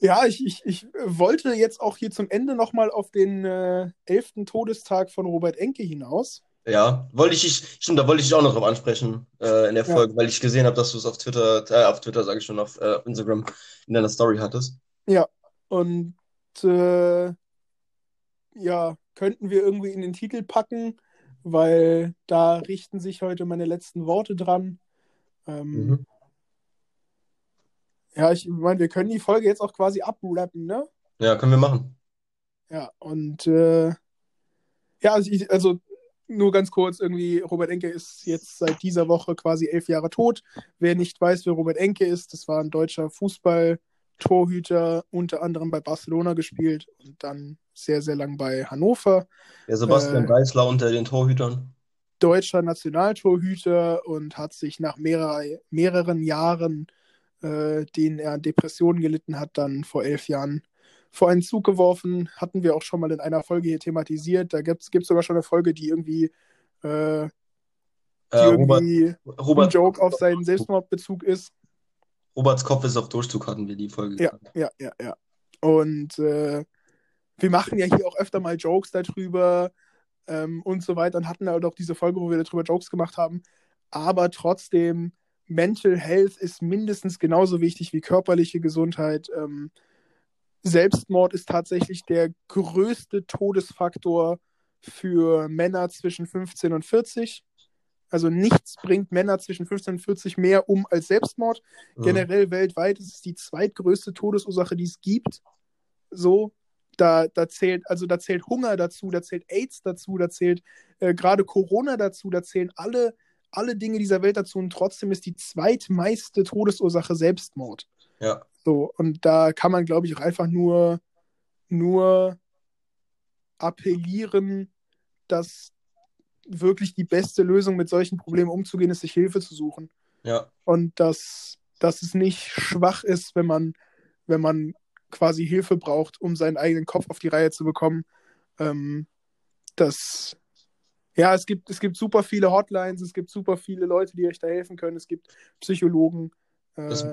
ja, ich, ich, ich wollte jetzt auch hier zum Ende nochmal auf den äh, 11. Todestag von Robert Enke hinaus. Ja, wollte ich, ich, stimmt, da wollte ich dich auch noch drauf ansprechen, äh, in der Ja. Folge, weil ich gesehen habe, dass du es auf Twitter, äh, auf Twitter sage ich schon, auf, äh, auf Instagram in deiner Story hattest. Und äh, ja, könnten wir irgendwie in den Titel packen, weil da richten sich heute meine letzten Worte dran. Ähm, Mhm. Ja, ich meine, wir können die Folge jetzt auch quasi abrappen, ne? Ja, können wir machen. Ja, und äh, ja, also, ich, also nur ganz kurz, irgendwie, Robert Enke ist jetzt seit dieser Woche quasi elf Jahre tot. Wer nicht weiß, wer Robert Enke ist, das war ein deutscher Fußball-Torhüter, unter anderem bei Barcelona gespielt und dann sehr, sehr lang bei Hannover. Der Sebastian Äh, unter den Torhütern. Deutscher Nationaltorhüter und hat sich nach mehrer, mehreren Jahren, äh, denen er an Depressionen gelitten hat, dann vor elf Jahren vor einen Zug geworfen. Hatten wir auch schon mal in einer Folge hier thematisiert. Da gibt es sogar schon eine Folge, die irgendwie, äh, die Äh, Robert, irgendwie ein Robert, Joke auf seinen Selbstmordbezug ist. Roberts Kopf ist auf Durchzug, hatten wir die Folge. Ja, ja, ja, ja. Und äh, wir machen ja hier auch öfter mal Jokes darüber ähm, und so weiter und hatten halt auch diese Folge, wo wir darüber Jokes gemacht haben. Aber trotzdem, Mental Health ist mindestens genauso wichtig wie körperliche Gesundheit. Ähm, Selbstmord ist tatsächlich der größte Todesfaktor für Männer zwischen 15 und 40. Also nichts bringt Männer zwischen 15 und 40 mehr um als Selbstmord. Mhm. Generell weltweit ist es die zweitgrößte Todesursache, die es gibt. So, da, da zählt, also da zählt Hunger dazu, da zählt AIDS dazu, da zählt äh, gerade Corona dazu, da zählen alle, alle Dinge dieser Welt dazu und trotzdem ist die zweitmeiste Todesursache Selbstmord. Ja, So, und da kann man, glaube ich, auch einfach nur, nur appellieren, dass wirklich die beste Lösung mit solchen Problemen umzugehen ist, sich Hilfe zu suchen. Ja, und dass, dass es nicht schwach ist, wenn man, wenn man quasi Hilfe braucht, um seinen eigenen Kopf auf die Reihe zu bekommen. Ähm, das, ja, es gibt, es gibt super viele Hotlines, es gibt super viele Leute, die euch da helfen können, es gibt Psychologen. Das,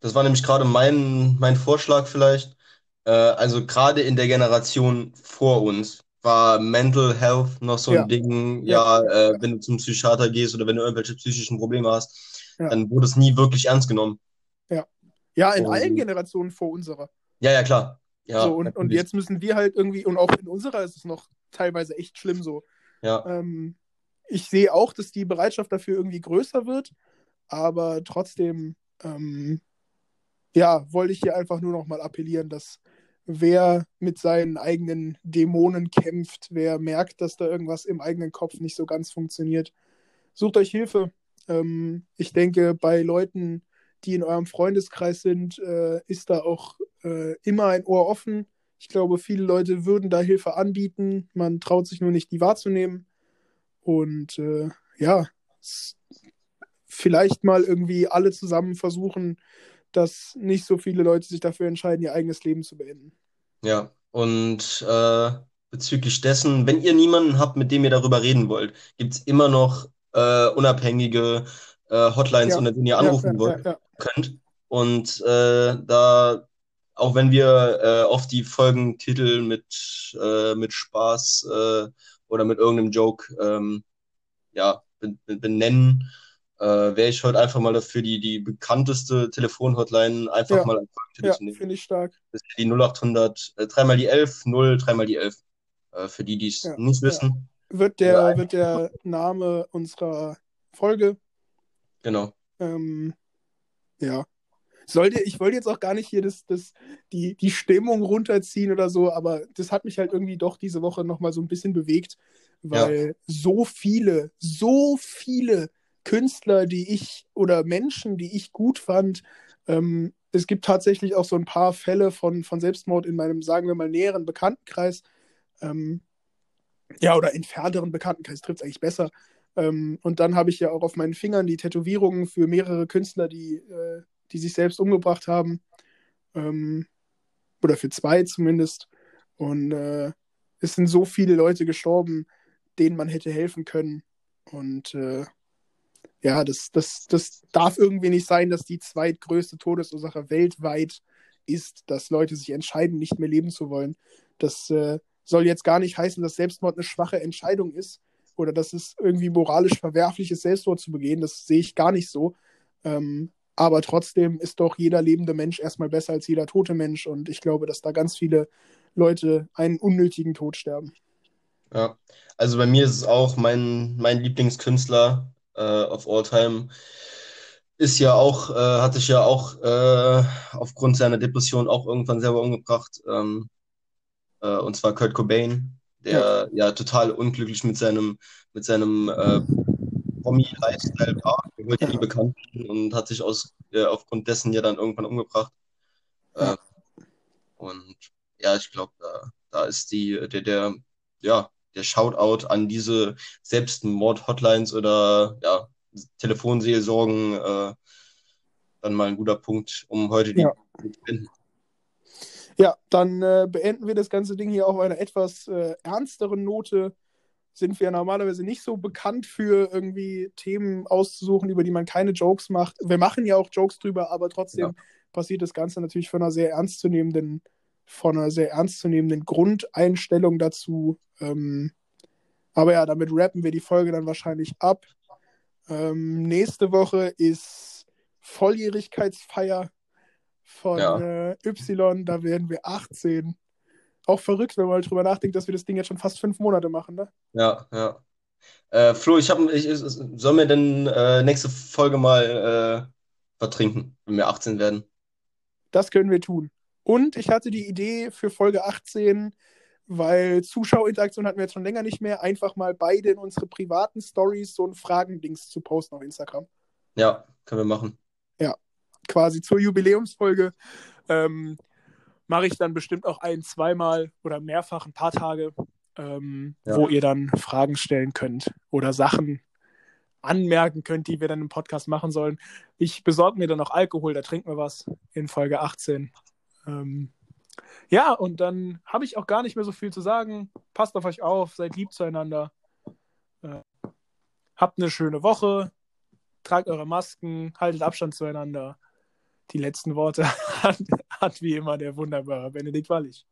das war nämlich gerade mein, mein Vorschlag vielleicht. Äh, also gerade in der Generation vor uns war Mental Health noch so ein Ja. Ding, Ja. ja, äh, wenn du zum Psychiater gehst oder wenn du irgendwelche psychischen Probleme hast, Ja. dann wurde es nie wirklich ernst genommen. Ja, in Und- allen Generationen vor unserer. Ja, ja, klar. Ja, so, und, und jetzt müssen wir halt irgendwie, und auch in unserer ist es noch teilweise echt schlimm so. Ja, Ähm, ich sehe auch, dass die Bereitschaft dafür irgendwie größer wird, aber trotzdem, ähm, ja, wollte ich hier einfach nur noch mal appellieren, dass wer mit seinen eigenen Dämonen kämpft, wer merkt, dass da irgendwas im eigenen Kopf nicht so ganz funktioniert, sucht euch Hilfe. Ähm, ich denke, bei Leuten, die in eurem Freundeskreis sind, äh, ist da auch äh, immer ein Ohr offen. Ich glaube, viele Leute würden da Hilfe anbieten. Man traut sich nur nicht, die wahrzunehmen. Und äh, ja, vielleicht mal irgendwie alle zusammen versuchen, dass nicht so viele Leute sich dafür entscheiden, ihr eigenes Leben zu beenden. ja. Und äh, bezüglich dessen, wenn ihr niemanden habt, mit dem ihr darüber reden wollt, gibt es immer noch äh, unabhängige äh, Hotlines, Ja. unter denen ihr anrufen ja, wollt. ja, ja. könnt. Und äh, da, auch wenn wir äh, oft die Folgentitel mit, äh, mit Spaß äh, oder mit irgendeinem Joke ähm, ja, ben- ben- benennen, äh, wäre ich heute einfach mal dafür, die, die bekannteste Telefonhotline einfach Ja. mal als Folgentitel Ja, zu nehmen. finde ich stark. Das ist die 0800, äh, dreimal die 11, 0, dreimal die 11. Äh, für die, die es Ja, nicht wissen. Wird der, wird der Name unserer Folge. Genau. Ähm, ja. Sollte, ich wollte jetzt auch gar nicht hier das, das, die, die Stimmung runterziehen oder so, aber das hat mich halt irgendwie doch diese Woche nochmal so ein bisschen bewegt, weil so viele, so viele Künstler, die ich oder Menschen, die ich gut fand, ähm, es gibt tatsächlich auch so ein paar Fälle von, von Selbstmord in meinem, sagen wir mal, näheren Bekanntenkreis. Ähm, ja, oder entfernteren Bekanntenkreis trifft es eigentlich besser. Ähm, und dann habe ich ja auch auf meinen Fingern die Tätowierungen für mehrere Künstler, die, äh, die sich selbst umgebracht haben. Ähm, oder für zwei zumindest. Und äh, es sind so viele Leute gestorben, denen man hätte helfen können. Und äh, ja, das, das, das darf irgendwie nicht sein, dass die zweitgrößte Todesursache weltweit ist, dass Leute sich entscheiden, nicht mehr leben zu wollen. Das äh, soll jetzt gar nicht heißen, dass Selbstmord eine schwache Entscheidung ist oder dass es irgendwie moralisch verwerflich ist, Selbstmord zu begehen. Das sehe ich gar nicht so. Ähm, aber trotzdem ist doch jeder lebende Mensch erstmal besser als jeder tote Mensch. Und ich glaube, dass da ganz viele Leute einen unnötigen Tod sterben. Ja, also bei mir ist es auch mein, mein Lieblingskünstler äh, of all time. Ist ja auch, äh, hat sich ja auch äh, aufgrund seiner Depression auch irgendwann selber umgebracht. Ähm, äh, und zwar Kurt Cobain, der ja, total unglücklich mit seinem, mit seinem äh, Promi-Lifestyle war. Wollte ja nie bekannt und hat sich aus, äh, aufgrund dessen ja dann irgendwann umgebracht. Ja. Äh, und ja, ich glaube, da, da ist die, der, der, ja, der Shoutout an diese Selbstmord-Hotlines oder ja, Telefonseelsorgen äh, dann mal ein guter Punkt, um heute die Ja. zu beenden. Ja, dann äh, beenden wir das ganze Ding hier auf einer etwas äh, ernsteren Note. Sind wir normalerweise nicht so bekannt für irgendwie Themen auszusuchen, über die man keine Jokes macht. Wir machen ja auch Jokes drüber, aber trotzdem Ja. passiert das Ganze natürlich von einer sehr ernstzunehmenden, von einer sehr ernstzunehmenden Grundeinstellung dazu. Ähm, aber ja, damit rappen wir die Folge dann wahrscheinlich ab. Ähm, nächste Woche ist Volljährigkeitsfeier von Ja. äh, Y, da werden wir 18. Auch verrückt, wenn man mal drüber nachdenkt, dass wir das Ding jetzt schon fast fünf Monate machen, ne? Ja, ja. Äh, Flo, ich habe, ich, ich, sollen wir denn äh, nächste Folge mal äh, vertrinken, wenn wir 18 werden? Das können wir tun. Und ich hatte die Idee für Folge 18, weil Zuschauerinteraktion hatten wir jetzt schon länger nicht mehr, einfach mal beide in unsere privaten Stories so ein Fragendings zu posten auf Instagram. Ja, können wir machen. Quasi zur Jubiläumsfolge. Ähm, Mache ich dann bestimmt auch ein, zweimal oder mehrfach ein paar Tage, ähm, Ja. wo ihr dann Fragen stellen könnt oder Sachen anmerken könnt, die wir dann im Podcast machen sollen. Ich besorge mir dann noch Alkohol, da trinken wir was in Folge 18. Ähm, ja, und dann habe ich auch gar nicht mehr so viel zu sagen. Passt auf euch auf, seid lieb zueinander. Äh, habt eine schöne Woche, tragt eure Masken, haltet Abstand zueinander. Die letzten Worte hat, hat wie immer der wunderbare Benedikt Wallig.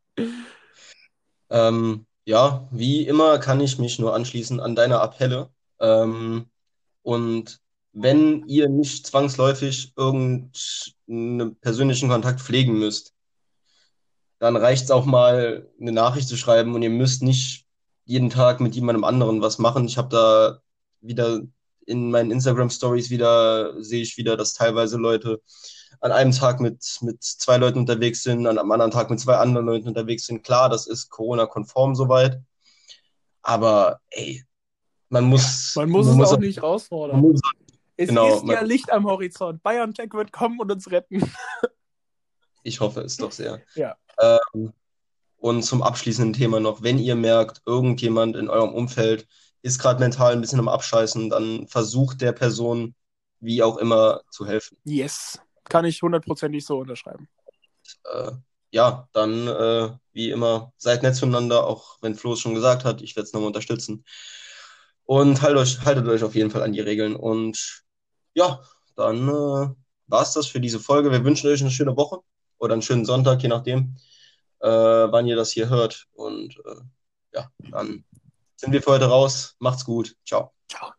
Ähm, ja, wie immer kann ich mich nur anschließen an deine Appelle. Ähm, und wenn ihr nicht zwangsläufig irgendeinen persönlichen Kontakt pflegen müsst, dann reicht es auch mal, eine Nachricht zu schreiben und ihr müsst nicht jeden Tag mit jemandem anderen was machen. Ich habe da wieder in meinen Instagram Stories wieder, sehe ich wieder, dass teilweise Leute an einem Tag mit, mit zwei Leuten unterwegs sind, an einem anderen Tag mit zwei anderen Leuten unterwegs sind. Klar, das ist Corona-konform soweit. Aber ey, man muss. Man muss man es muss auch, nicht herausfordern. Muss, es genau, ist ja Licht am Horizont. BioNTech wird kommen und uns retten. ich hoffe es doch sehr. Ja. Ähm, und zum abschließenden Thema noch, wenn ihr merkt, irgendjemand in eurem Umfeld ist gerade mental ein bisschen am Abscheißen, dann versucht der Person wie auch immer zu helfen. Yes, kann ich hundertprozentig so unterschreiben. Äh, ja, dann äh, wie immer, seid nett zueinander, auch wenn Flo es schon gesagt hat, ich werde es nochmal unterstützen. Und haltet euch, haltet euch auf jeden Fall an die Regeln. Und ja, dann äh, war es das für diese Folge. Wir wünschen euch eine schöne Woche oder einen schönen Sonntag, je nachdem, äh, wann ihr das hier hört. Und äh, ja, dann sind wir für heute raus. Macht's gut. Ciao. Ciao.